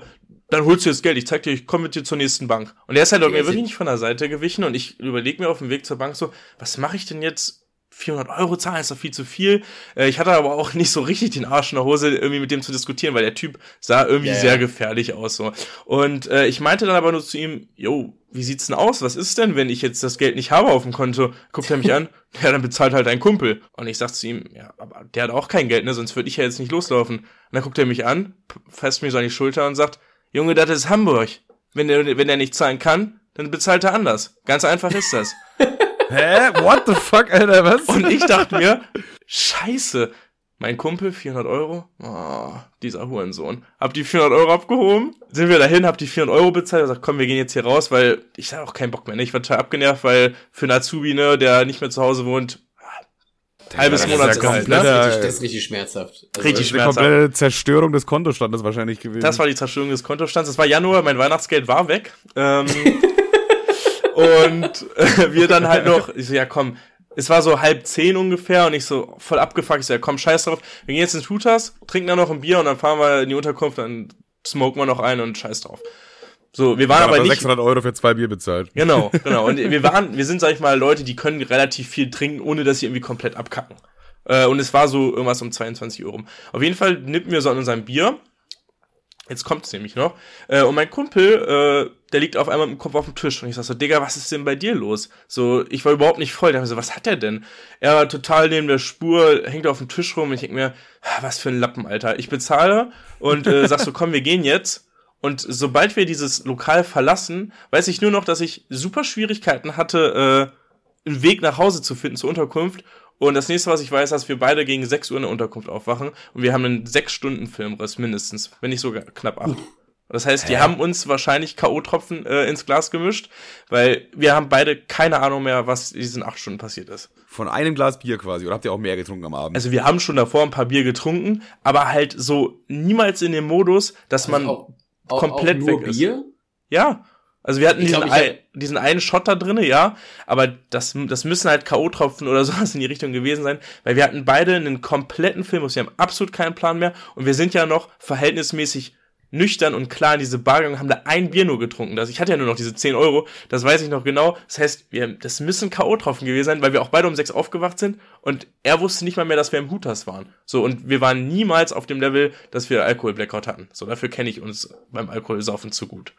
dann holst du jetzt Geld, ich zeig dir, ich komme mit dir zur nächsten Bank. Und er ist halt mir wirklich nicht von der Seite gewichen und ich überlege mir auf dem Weg zur Bank so, was mache ich denn jetzt? 400 Euro zahlen ist doch viel zu viel. Äh, ich hatte aber auch nicht so richtig den Arsch in der Hose, irgendwie mit dem zu diskutieren, weil der Typ sah irgendwie ja. sehr gefährlich aus. so. Und äh, ich meinte dann aber nur zu ihm, yo, wie sieht's denn aus? Was ist denn, wenn ich jetzt das Geld nicht habe auf dem Konto? Guckt er mich an, ja, dann bezahlt halt dein Kumpel. Und ich sag zu ihm, ja, aber der hat auch kein Geld, ne, sonst würde ich ja jetzt nicht loslaufen. Und dann guckt er mich an, fasst mir so an die Schulter und sagt, Junge, das ist Hamburg. Wenn der, wenn der nicht zahlen kann, dann bezahlt er anders. Ganz einfach ist das. Hä? What the fuck, Alter, was? Und ich dachte mir, scheiße, mein Kumpel, 400 Euro, oh, dieser Hurensohn. Hab die 400 Euro abgehoben, sind wir dahin, hab die 400 Euro bezahlt, und gesagt, komm, wir gehen jetzt hier raus, weil ich hatte auch keinen Bock mehr, ne? Ich war total abgenervt, weil für einen Azubi, ne, der nicht mehr zu Hause wohnt, halbes das Monatsgehalt, komplett- ne? Ja, ja. das ist richtig schmerzhaft. Also, Richtig Das ist die schmerzhaft. komplette Zerstörung des Kontostandes wahrscheinlich gewesen. Das war die Zerstörung des Kontostands. Es war Januar, mein Weihnachtsgeld war weg. Ähm, und äh, wir dann halt noch, ich so, ja komm, es war so halb zehn ungefähr und ich so voll abgefuckt, ich so, ja komm, scheiß drauf. Wir gehen jetzt ins Hooters, trinken dann noch ein Bier und dann fahren wir in die Unterkunft, dann smoken wir noch ein und scheiß drauf. So, wir waren aber hat er nicht, 600 Euro für zwei Bier bezahlt. Genau, genau. Und wir waren, wir sind, sag ich mal, Leute, die können relativ viel trinken, ohne dass sie irgendwie komplett abkacken. Äh, und es war so irgendwas um 22 Uhr rum. Auf jeden Fall nippen wir so an unserem Bier. Jetzt kommt's nämlich noch. Äh, und mein Kumpel, äh, der liegt auf einmal mit dem Kopf auf dem Tisch. Und ich sag so, Digga, was ist denn bei dir los? So, ich war überhaupt nicht voll. Da hab ich so, was hat der denn? Er war total neben der Spur, hängt auf dem Tisch rum. Und ich denk mir, was für ein Lappen, Alter. Ich bezahle und äh, sag so, komm, wir gehen jetzt. Und sobald wir dieses Lokal verlassen, weiß ich nur noch, dass ich super Schwierigkeiten hatte, äh, einen Weg nach Hause zu finden zur Unterkunft. Und das nächste, was ich weiß, dass wir beide gegen 6 Uhr in der Unterkunft aufwachen und wir haben einen 6-Stunden-Filmriss mindestens, wenn nicht sogar knapp 8. Das heißt, die haben uns wahrscheinlich K.O.-Tropfen äh, ins Glas gemischt, weil wir haben beide keine Ahnung mehr, was in diesen 8 Stunden passiert ist. Von einem Glas Bier quasi. Oder habt ihr auch mehr getrunken am Abend? Also wir haben schon davor ein paar Bier getrunken, aber halt so niemals in dem Modus, dass man auch, auch, komplett auch weg ist. Bier? Ja. Also wir hatten Ich diesen, glaub, ein, diesen einen Shot da drinne, ja, aber das, das müssen halt K.O.-Tropfen oder sowas in die Richtung gewesen sein, weil wir hatten beide einen kompletten Filmus, wir haben absolut keinen Plan mehr und wir sind ja noch verhältnismäßig nüchtern und klar in diese Bar gegangen und haben da ein Bier nur getrunken. Das, ich hatte ja nur noch diese 10 Euro, das weiß ich noch genau. Das heißt, wir, das müssen K.O.-Tropfen gewesen sein, weil wir auch beide um sechs aufgewacht sind und er wusste nicht mal mehr, dass wir im Hooters waren. So, und wir waren niemals auf dem Level, dass wir Alkohol-Blackout hatten. So, dafür kenne ich uns beim Alkoholsaufen zu gut.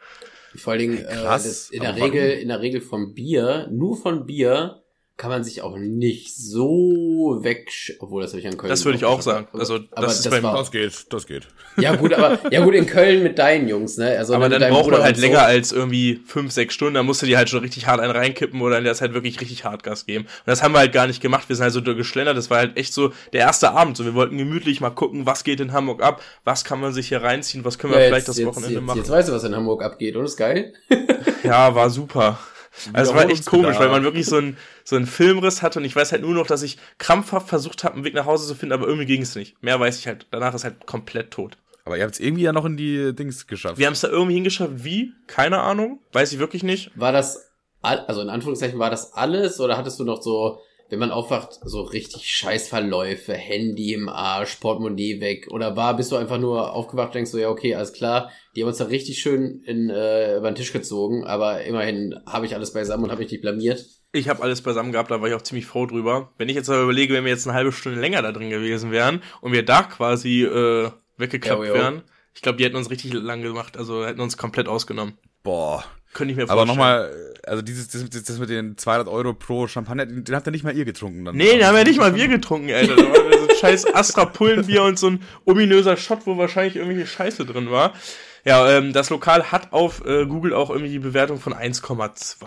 Vor allen Dingen, äh, Krass. das in der warum? Regel, in der Regel vom Bier, nur von Bier, kann man sich auch nicht so weg, obwohl das habe ich an Köln. Das würde ich auch sagen. Also aber das ist das beim war- Das geht, das geht. Ja gut, aber ja gut in Köln mit deinen Jungs, ne? Also aber dann braucht man Bruder halt und so. länger als irgendwie fünf, sechs Stunden. Da musst du dir halt schon richtig hart einen reinkippen oder in der Zeit wirklich richtig hart Gas geben. Und das haben wir halt gar nicht gemacht. Wir sind halt so geschlendert. Das war halt echt so der erste Abend. So, wir wollten gemütlich mal gucken, was geht in Hamburg ab, was kann man sich hier reinziehen, was können wir Ja, vielleicht jetzt, das jetzt, Wochenende jetzt, machen. jetzt weißt du, was in Hamburg abgeht, und ist geil. Ja, war super. Also es war echt komisch, weil man wirklich so einen so einen Filmriss hatte und ich weiß halt nur noch, dass ich krampfhaft versucht habe, einen Weg nach Hause zu finden, aber irgendwie ging es nicht. Mehr weiß ich halt. Danach ist halt komplett tot. Aber ihr habt es irgendwie ja noch in die Dings geschafft. Wir haben es da irgendwie hingeschafft. Wie? Keine Ahnung. Weiß ich wirklich nicht. War das, also in Anführungszeichen, war das alles oder hattest du noch so, wenn man aufwacht, so richtig Scheißverläufe, Handy im Arsch, Portemonnaie weg oder war, bist du einfach nur aufgewacht, denkst du, ja okay, alles klar, die haben uns da richtig schön in, äh, über den Tisch gezogen, aber immerhin habe ich alles beisammen und habe mich nicht blamiert. Ich habe alles beisammen gehabt, da war ich auch ziemlich froh drüber. Wenn ich jetzt aber überlege, wenn wir jetzt eine halbe Stunde länger da drin gewesen wären und wir da quasi äh, weggeklappt jo. wären, ich glaube, die hätten uns richtig lang gemacht, also hätten uns komplett ausgenommen. Boah. Könnte ich mir Aber vorstellen. nochmal, also dieses, das, das, mit den 200 Euro pro Champagner, den, den habt ihr nicht mal ihr getrunken dann. Nee, den haben ja nicht mal wir getrunken, Alter. Da war so ein scheiß Astra-Pullenbier und so ein ominöser Shot, wo wahrscheinlich irgendwelche Scheiße drin war. Ja, ähm, das Lokal hat auf äh, Google auch irgendwie die Bewertung von 1,2.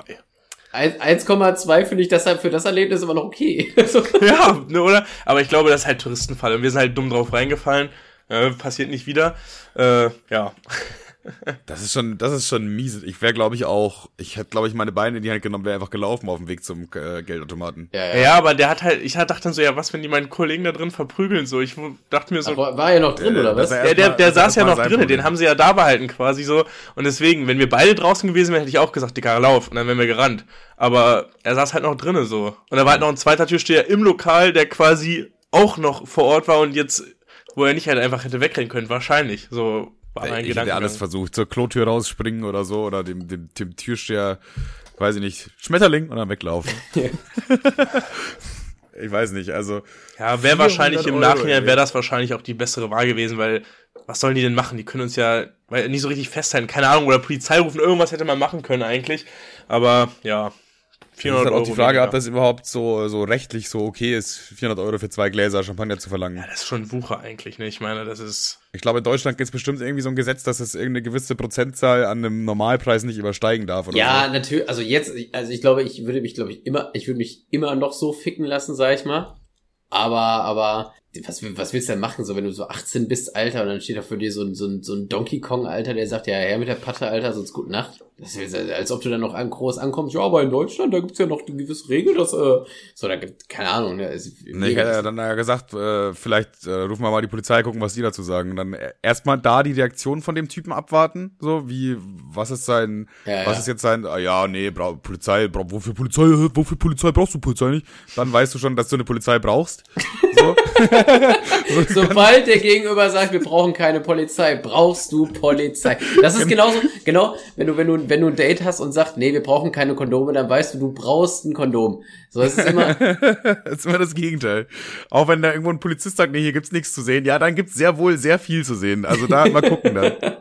Ein- 1,2 finde ich deshalb für das Erlebnis immer noch okay. Ja, ne, oder? Aber ich glaube, das ist halt Touristenfall und wir sind halt dumm drauf reingefallen. Äh, passiert nicht wieder. Äh, ja. Das ist schon, das ist schon mies. Ich wäre, glaube ich, auch, ich hätte, glaube ich, meine Beine in die Hand genommen, wäre einfach gelaufen auf dem Weg zum äh, Geldautomaten. ja, ja. ja. aber der hat halt, ich dachte dann so, ja, was, wenn die meinen Kollegen da drin verprügeln, so. Ich dachte mir so, Aber war ja noch drin, Äh, oder was? er- Der, der, der saß ja noch drinnen, Problem. den haben sie ja da behalten quasi so. Und deswegen, wenn wir beide draußen gewesen wären, hätte ich auch gesagt, Dicker, lauf. Und dann wären wir gerannt. Aber er saß halt noch drinnen so. Und da war halt noch ein zweiter Türsteher im Lokal, der quasi auch noch vor Ort war und jetzt, wo er nicht halt einfach hätte wegrennen können. Wahrscheinlich. So ich hätte alles versucht, zur Klotür rausspringen oder so, oder dem, dem, dem Türsteher, weiß ich nicht, Schmetterling und dann weglaufen. ich weiß nicht, also. Ja, wäre wahrscheinlich im 400 Euro, Nachhinein wäre das wahrscheinlich auch die bessere Wahl gewesen, weil was sollen die denn machen? Die können uns ja weil, nicht so richtig festhalten. Keine Ahnung, oder Polizei rufen, irgendwas hätte man machen können eigentlich. Aber ja, 400 ist halt Euro. auch die Frage, weniger. ob das überhaupt so, so rechtlich so okay ist, 400 Euro für zwei Gläser Champagner zu verlangen. Ja, das ist schon Wucher eigentlich, ne? Ich meine, das ist. Ich glaube, in Deutschland gibt es bestimmt irgendwie so ein Gesetz, dass es irgendeine gewisse Prozentzahl an einem Normalpreis nicht übersteigen darf oder Ja, so. natürlich, also jetzt, also ich glaube, ich würde mich, glaube ich, immer, ich würde mich immer noch so ficken lassen, sag ich mal. Aber, aber, was, was willst du denn machen, so wenn du so 18 bist, Alter, und dann steht da für dir so ein, so ein, so ein Donkey Kong, Alter, der sagt, ja, her mit der Patte, Alter, sonst gute Nacht. Das ist, als ob du dann noch an groß ankommst, ja, aber in Deutschland, da gibt's ja noch die gewisse Regel, dass, äh, so, da gibt, keine Ahnung, ne, ist, Nee, ich hätte ja dann ja gesagt, äh, vielleicht äh, rufen wir mal die Polizei, gucken, was die dazu sagen. Und dann äh, erstmal da die Reaktion von dem Typen abwarten, so wie, was ist sein, Ja, was ja. ist jetzt sein, ah, ja, nee, bra Polizei, bra wofür Polizei, wofür Polizei brauchst du Polizei nicht? Dann weißt du schon, dass du eine Polizei brauchst. So. Sobald der Gegenüber sagt, wir brauchen keine Polizei, brauchst du Polizei. Das ist genauso, genau, wenn du, wenn du, wenn du ein Date hast und sagst, nee, wir brauchen keine Kondome, dann weißt du, du brauchst ein Kondom. So, es ist immer, das ist immer das Gegenteil. Auch wenn da irgendwo ein Polizist sagt, nee, hier gibt's nichts zu sehen, ja, dann gibt's sehr wohl sehr viel zu sehen. Also da mal gucken dann.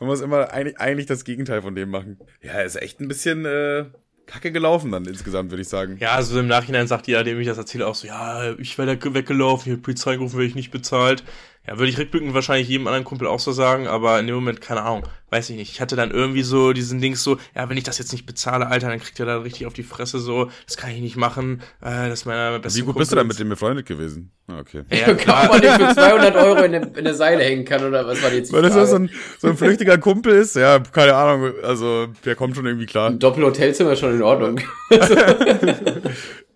Man muss immer eigentlich, eigentlich das Gegenteil von dem machen. Ja, ist echt ein bisschen äh, kacke gelaufen dann insgesamt, würde ich sagen. Ja, also im Nachhinein sagt jeder, dem ich das erzähle, auch so, ja, ich wäre da weggelaufen, hier Polizei gerufen, werde ich nicht bezahlt. Ja, würde ich rückblickend wahrscheinlich jedem anderen Kumpel auch so sagen, aber in dem Moment, keine Ahnung, weiß ich nicht. Ich hatte dann irgendwie so diesen Dings so, ja, wenn ich das jetzt nicht bezahle, Alter, dann kriegt ihr da richtig auf die Fresse so, das kann ich nicht machen, äh, das ist meiner beste Wie gut bist du da mit dem befreundet gewesen? Ah, okay. Ja, ob klar. man den für 200 Euro in eine, in eine Seile hängen kann oder was war die jetzt? die Weil das so ein, so ein flüchtiger Kumpel ist, ja, keine Ahnung, also der kommt schon irgendwie klar. Ein Doppelhotelzimmer ist schon in Ordnung.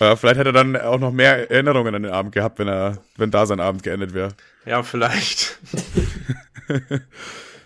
Ja, vielleicht hätte er dann auch noch mehr Erinnerungen an den Abend gehabt, wenn er, wenn da sein Abend geendet wäre. Ja, vielleicht.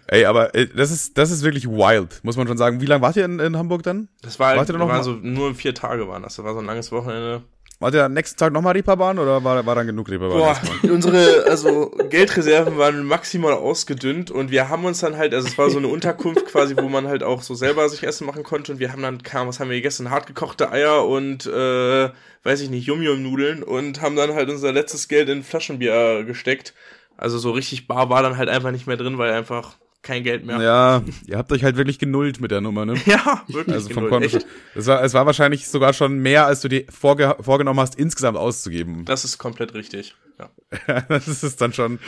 Ey, aber äh, das ist, das ist wirklich wild, muss man schon sagen. Wie lange wart ihr in, in Hamburg dann? Das war, Wart ihr noch mal? so nur vier Tage waren das. Das war so ein langes Wochenende. Wart ihr am nächsten Tag nochmal Reeperbahn oder war, war dann genug Reeperbahn? Boah, unsere also Geldreserven waren maximal ausgedünnt und wir haben uns dann halt, also es war so eine Unterkunft quasi, wo man halt auch so selber sich Essen machen konnte und wir haben dann, kam, was haben wir gegessen? Hartgekochte Eier und äh, weiß ich nicht, Yum-Yum-Nudeln und haben dann halt unser letztes Geld in Flaschenbier gesteckt. Also so richtig bar war dann halt einfach nicht mehr drin, weil einfach kein Geld mehr. Ja, ihr habt euch halt wirklich genullt mit der Nummer, ne? Ja, wirklich. Also vom genullt. Echt, Es war, es war wahrscheinlich sogar schon mehr, als du dir vorge vorgenommen hast, insgesamt auszugeben. das ist komplett richtig. Ja. das ist dann schon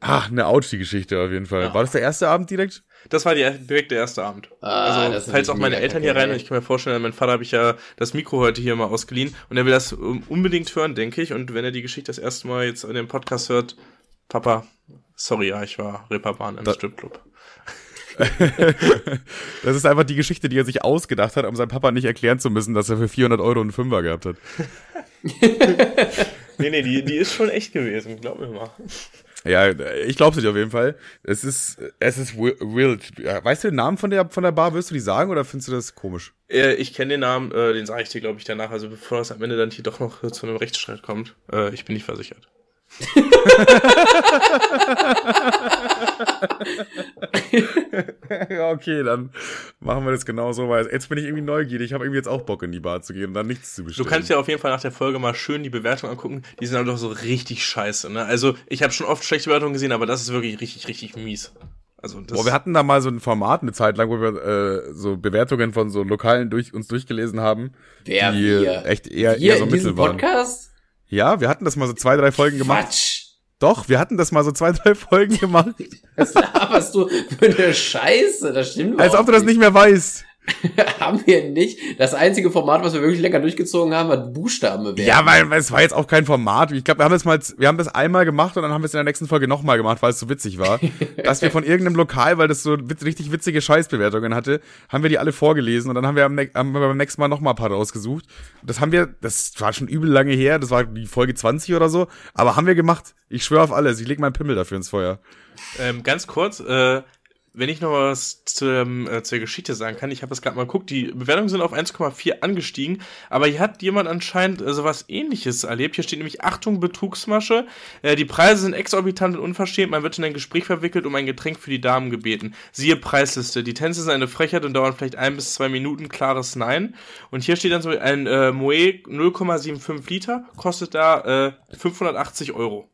ah, eine Ouchie-Geschichte auf jeden Fall. Ja. War das der erste Abend direkt? Das war die, direkt der erste Abend. Ah, also, falls auch meine Eltern hier rein, und ich kann mir vorstellen, mein Vater habe ich ja das Mikro heute hier mal ausgeliehen und er will das um, unbedingt hören, denke ich. Und wenn er die Geschichte das erste Mal jetzt in dem Podcast hört, Papa, sorry, ja, ich war Reeperbahn im Da- Stripclub. Das ist einfach die Geschichte, die er sich ausgedacht hat, um seinem Papa nicht erklären zu müssen, dass er für 400 Euro einen Fünfer gehabt hat. Nee, nee, die, die ist schon echt gewesen, glaub mir mal. Ja, ich glaub's nicht auf jeden Fall. Es ist, es ist wi- wild. Weißt du den Namen von der, von der Bar? Wirst du die sagen oder findest du das komisch? Äh, ich kenne den Namen, äh, den sage ich dir, glaube ich, danach. Also bevor es am Ende dann hier doch noch zu einem Rechtsstreit kommt. Äh, ich bin nicht versichert. ja, okay, dann machen wir das genau so, weil jetzt bin ich irgendwie neugierig. Ich habe irgendwie jetzt auch Bock in die Bar zu gehen und dann nichts zu Du bestellen. kannst ja auf jeden Fall nach der Folge mal schön die Bewertung angucken. Die sind halt doch so richtig scheiße. Ne? Also ich habe schon oft schlechte Bewertungen gesehen, aber das ist wirklich richtig, richtig mies. Also das Boah, wir hatten da mal so ein Format eine Zeit lang, wo wir äh, so Bewertungen von so Lokalen durch uns durchgelesen haben, Wer, die wir? echt eher, Wir eher so in diesem mittel waren. Podcast? Ja, wir hatten das mal so zwei, drei Folgen gemacht. Quatsch. Doch, wir hatten das mal so zwei, drei Folgen gemacht. Was laberst du für eine Scheiße? Das stimmt Als ob du das nicht mehr weißt. haben wir nicht. Das einzige Format, was wir wirklich länger durchgezogen haben, war Buchstaben bewerten. Ja, weil, weil es war jetzt auch kein Format. Ich glaube, wir haben das mal, wir haben das einmal gemacht und dann haben wir es in der nächsten Folge nochmal gemacht, weil es so witzig war. dass wir von irgendeinem Lokal, weil das so witz, richtig witzige Scheißbewertungen hatte, haben wir die alle vorgelesen und dann haben wir, am, haben wir beim nächsten Mal nochmal ein paar rausgesucht. Das haben wir, das war schon übel lange her, das war die Folge 20 oder so, aber haben wir gemacht. Ich schwöre auf alles, ich leg meinen Pimmel dafür ins Feuer. Ähm, ganz kurz, äh, wenn ich noch was zu, ähm, äh, zur Geschichte sagen kann, ich habe das gerade mal geguckt, die Bewertungen sind auf 1,4 angestiegen, aber hier hat jemand anscheinend äh, sowas ähnliches erlebt. Hier steht nämlich Achtung, Betrugsmasche. Äh, die Preise sind exorbitant und unverschämt. Man wird in ein Gespräch verwickelt, um ein Getränk für die Damen gebeten. Siehe Preisliste. Die Tänze sind eine Frechheit und dauern vielleicht ein bis zwei Minuten. Klares Nein. Und hier steht dann so ein äh, Moe 0,75 Liter, kostet da äh, 580 Euro.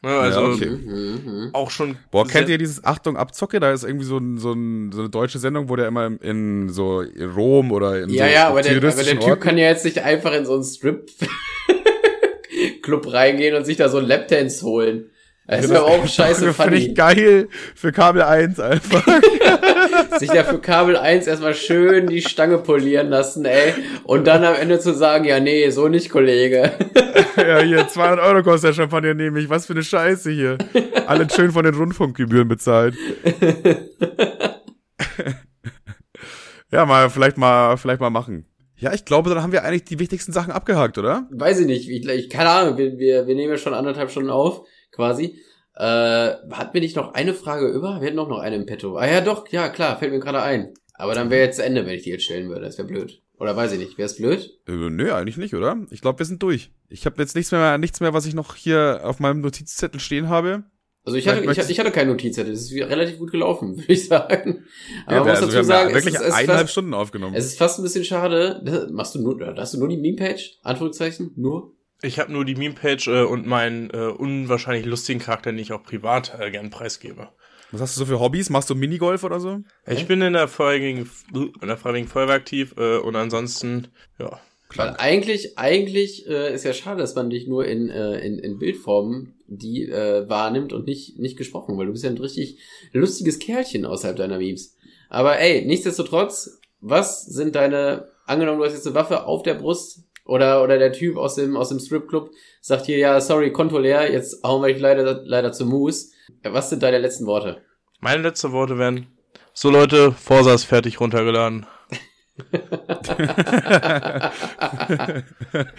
Ne, also Ja, okay. Auch schon. Boah, kennt ihr dieses Achtung Abzocke? Da ist irgendwie so, ein, so, ein, so eine deutsche Sendung, wo der immer in so Rom oder in Ja, so ja, aber der, aber der Typ Orten- kann ja jetzt nicht einfach in so einen Strip-Club reingehen und sich da so einen Lapdance holen. Das ist aber auch scheiße Finde ich funny. geil für Kabel 1 einfach. Sich da für Kabel 1 erstmal schön die Stange polieren lassen, ey. Und dann am Ende zu sagen, ja, nee, so nicht, Kollege. ja, hier, 200 Euro kostet der Champagner, nehme ich. Was für eine Scheiße hier. Alles schön von den Rundfunkgebühren bezahlt. ja, mal, vielleicht mal, vielleicht mal machen. Ja, ich glaube, dann haben wir eigentlich die wichtigsten Sachen abgehakt, oder? Weiß ich nicht, ich, ich keine Ahnung, wir, wir, wir nehmen ja schon anderthalb Stunden auf, quasi. Äh, hatten wir nicht noch eine Frage über? Wir hätten noch noch eine im Petto. Ah ja, doch, ja, klar, fällt mir gerade ein. Aber dann wäre jetzt zu Ende, wenn ich die jetzt stellen würde. Das wäre blöd. Oder weiß ich nicht, wäre es blöd? Äh, nö, eigentlich nicht, oder? Ich glaube, wir sind durch. Ich habe jetzt nichts mehr, nichts mehr, was ich noch hier auf meinem Notizzettel stehen habe. Also ich hatte, ich, hatte- ich hatte keine Notizzettel, das ist relativ gut gelaufen, würde ich sagen. Aber Ja, man muss also wir dazu haben sagen, wirklich es ist, es, ist eineinhalb fast, Stunden aufgenommen. es ist fast ein bisschen schade. Das- Machst du nur, hast du nur die Meme-Page? Anführungszeichen? Nur? Ich habe nur die Meme-Page äh, und meinen äh, unwahrscheinlich lustigen Charakter, den ich auch privat äh, gern preisgebe. Was hast du so für Hobbys? Machst du Minigolf oder so? Ich bin in der Freiwilligen, in der Freiwilligen Feuerwehr aktiv äh, und ansonsten, ja. Weil eigentlich, eigentlich äh, ist ja schade, dass man dich nur in, äh, in, in Bildform die äh, wahrnimmt und nicht, nicht gesprochen, weil du bist ja ein richtig lustiges Kerlchen außerhalb deiner Memes. Aber ey, nichtsdestotrotz, was sind deine, angenommen, du hast jetzt eine Waffe auf der Brust oder, oder der Typ aus dem, aus dem Stripclub sagt hier, ja, sorry, Konto leer, jetzt hauen wir dich leider, leider zu Moose. Was sind deine letzten Worte? Meine letzten Worte wären, so Leute, Forsa ist fertig runtergeladen.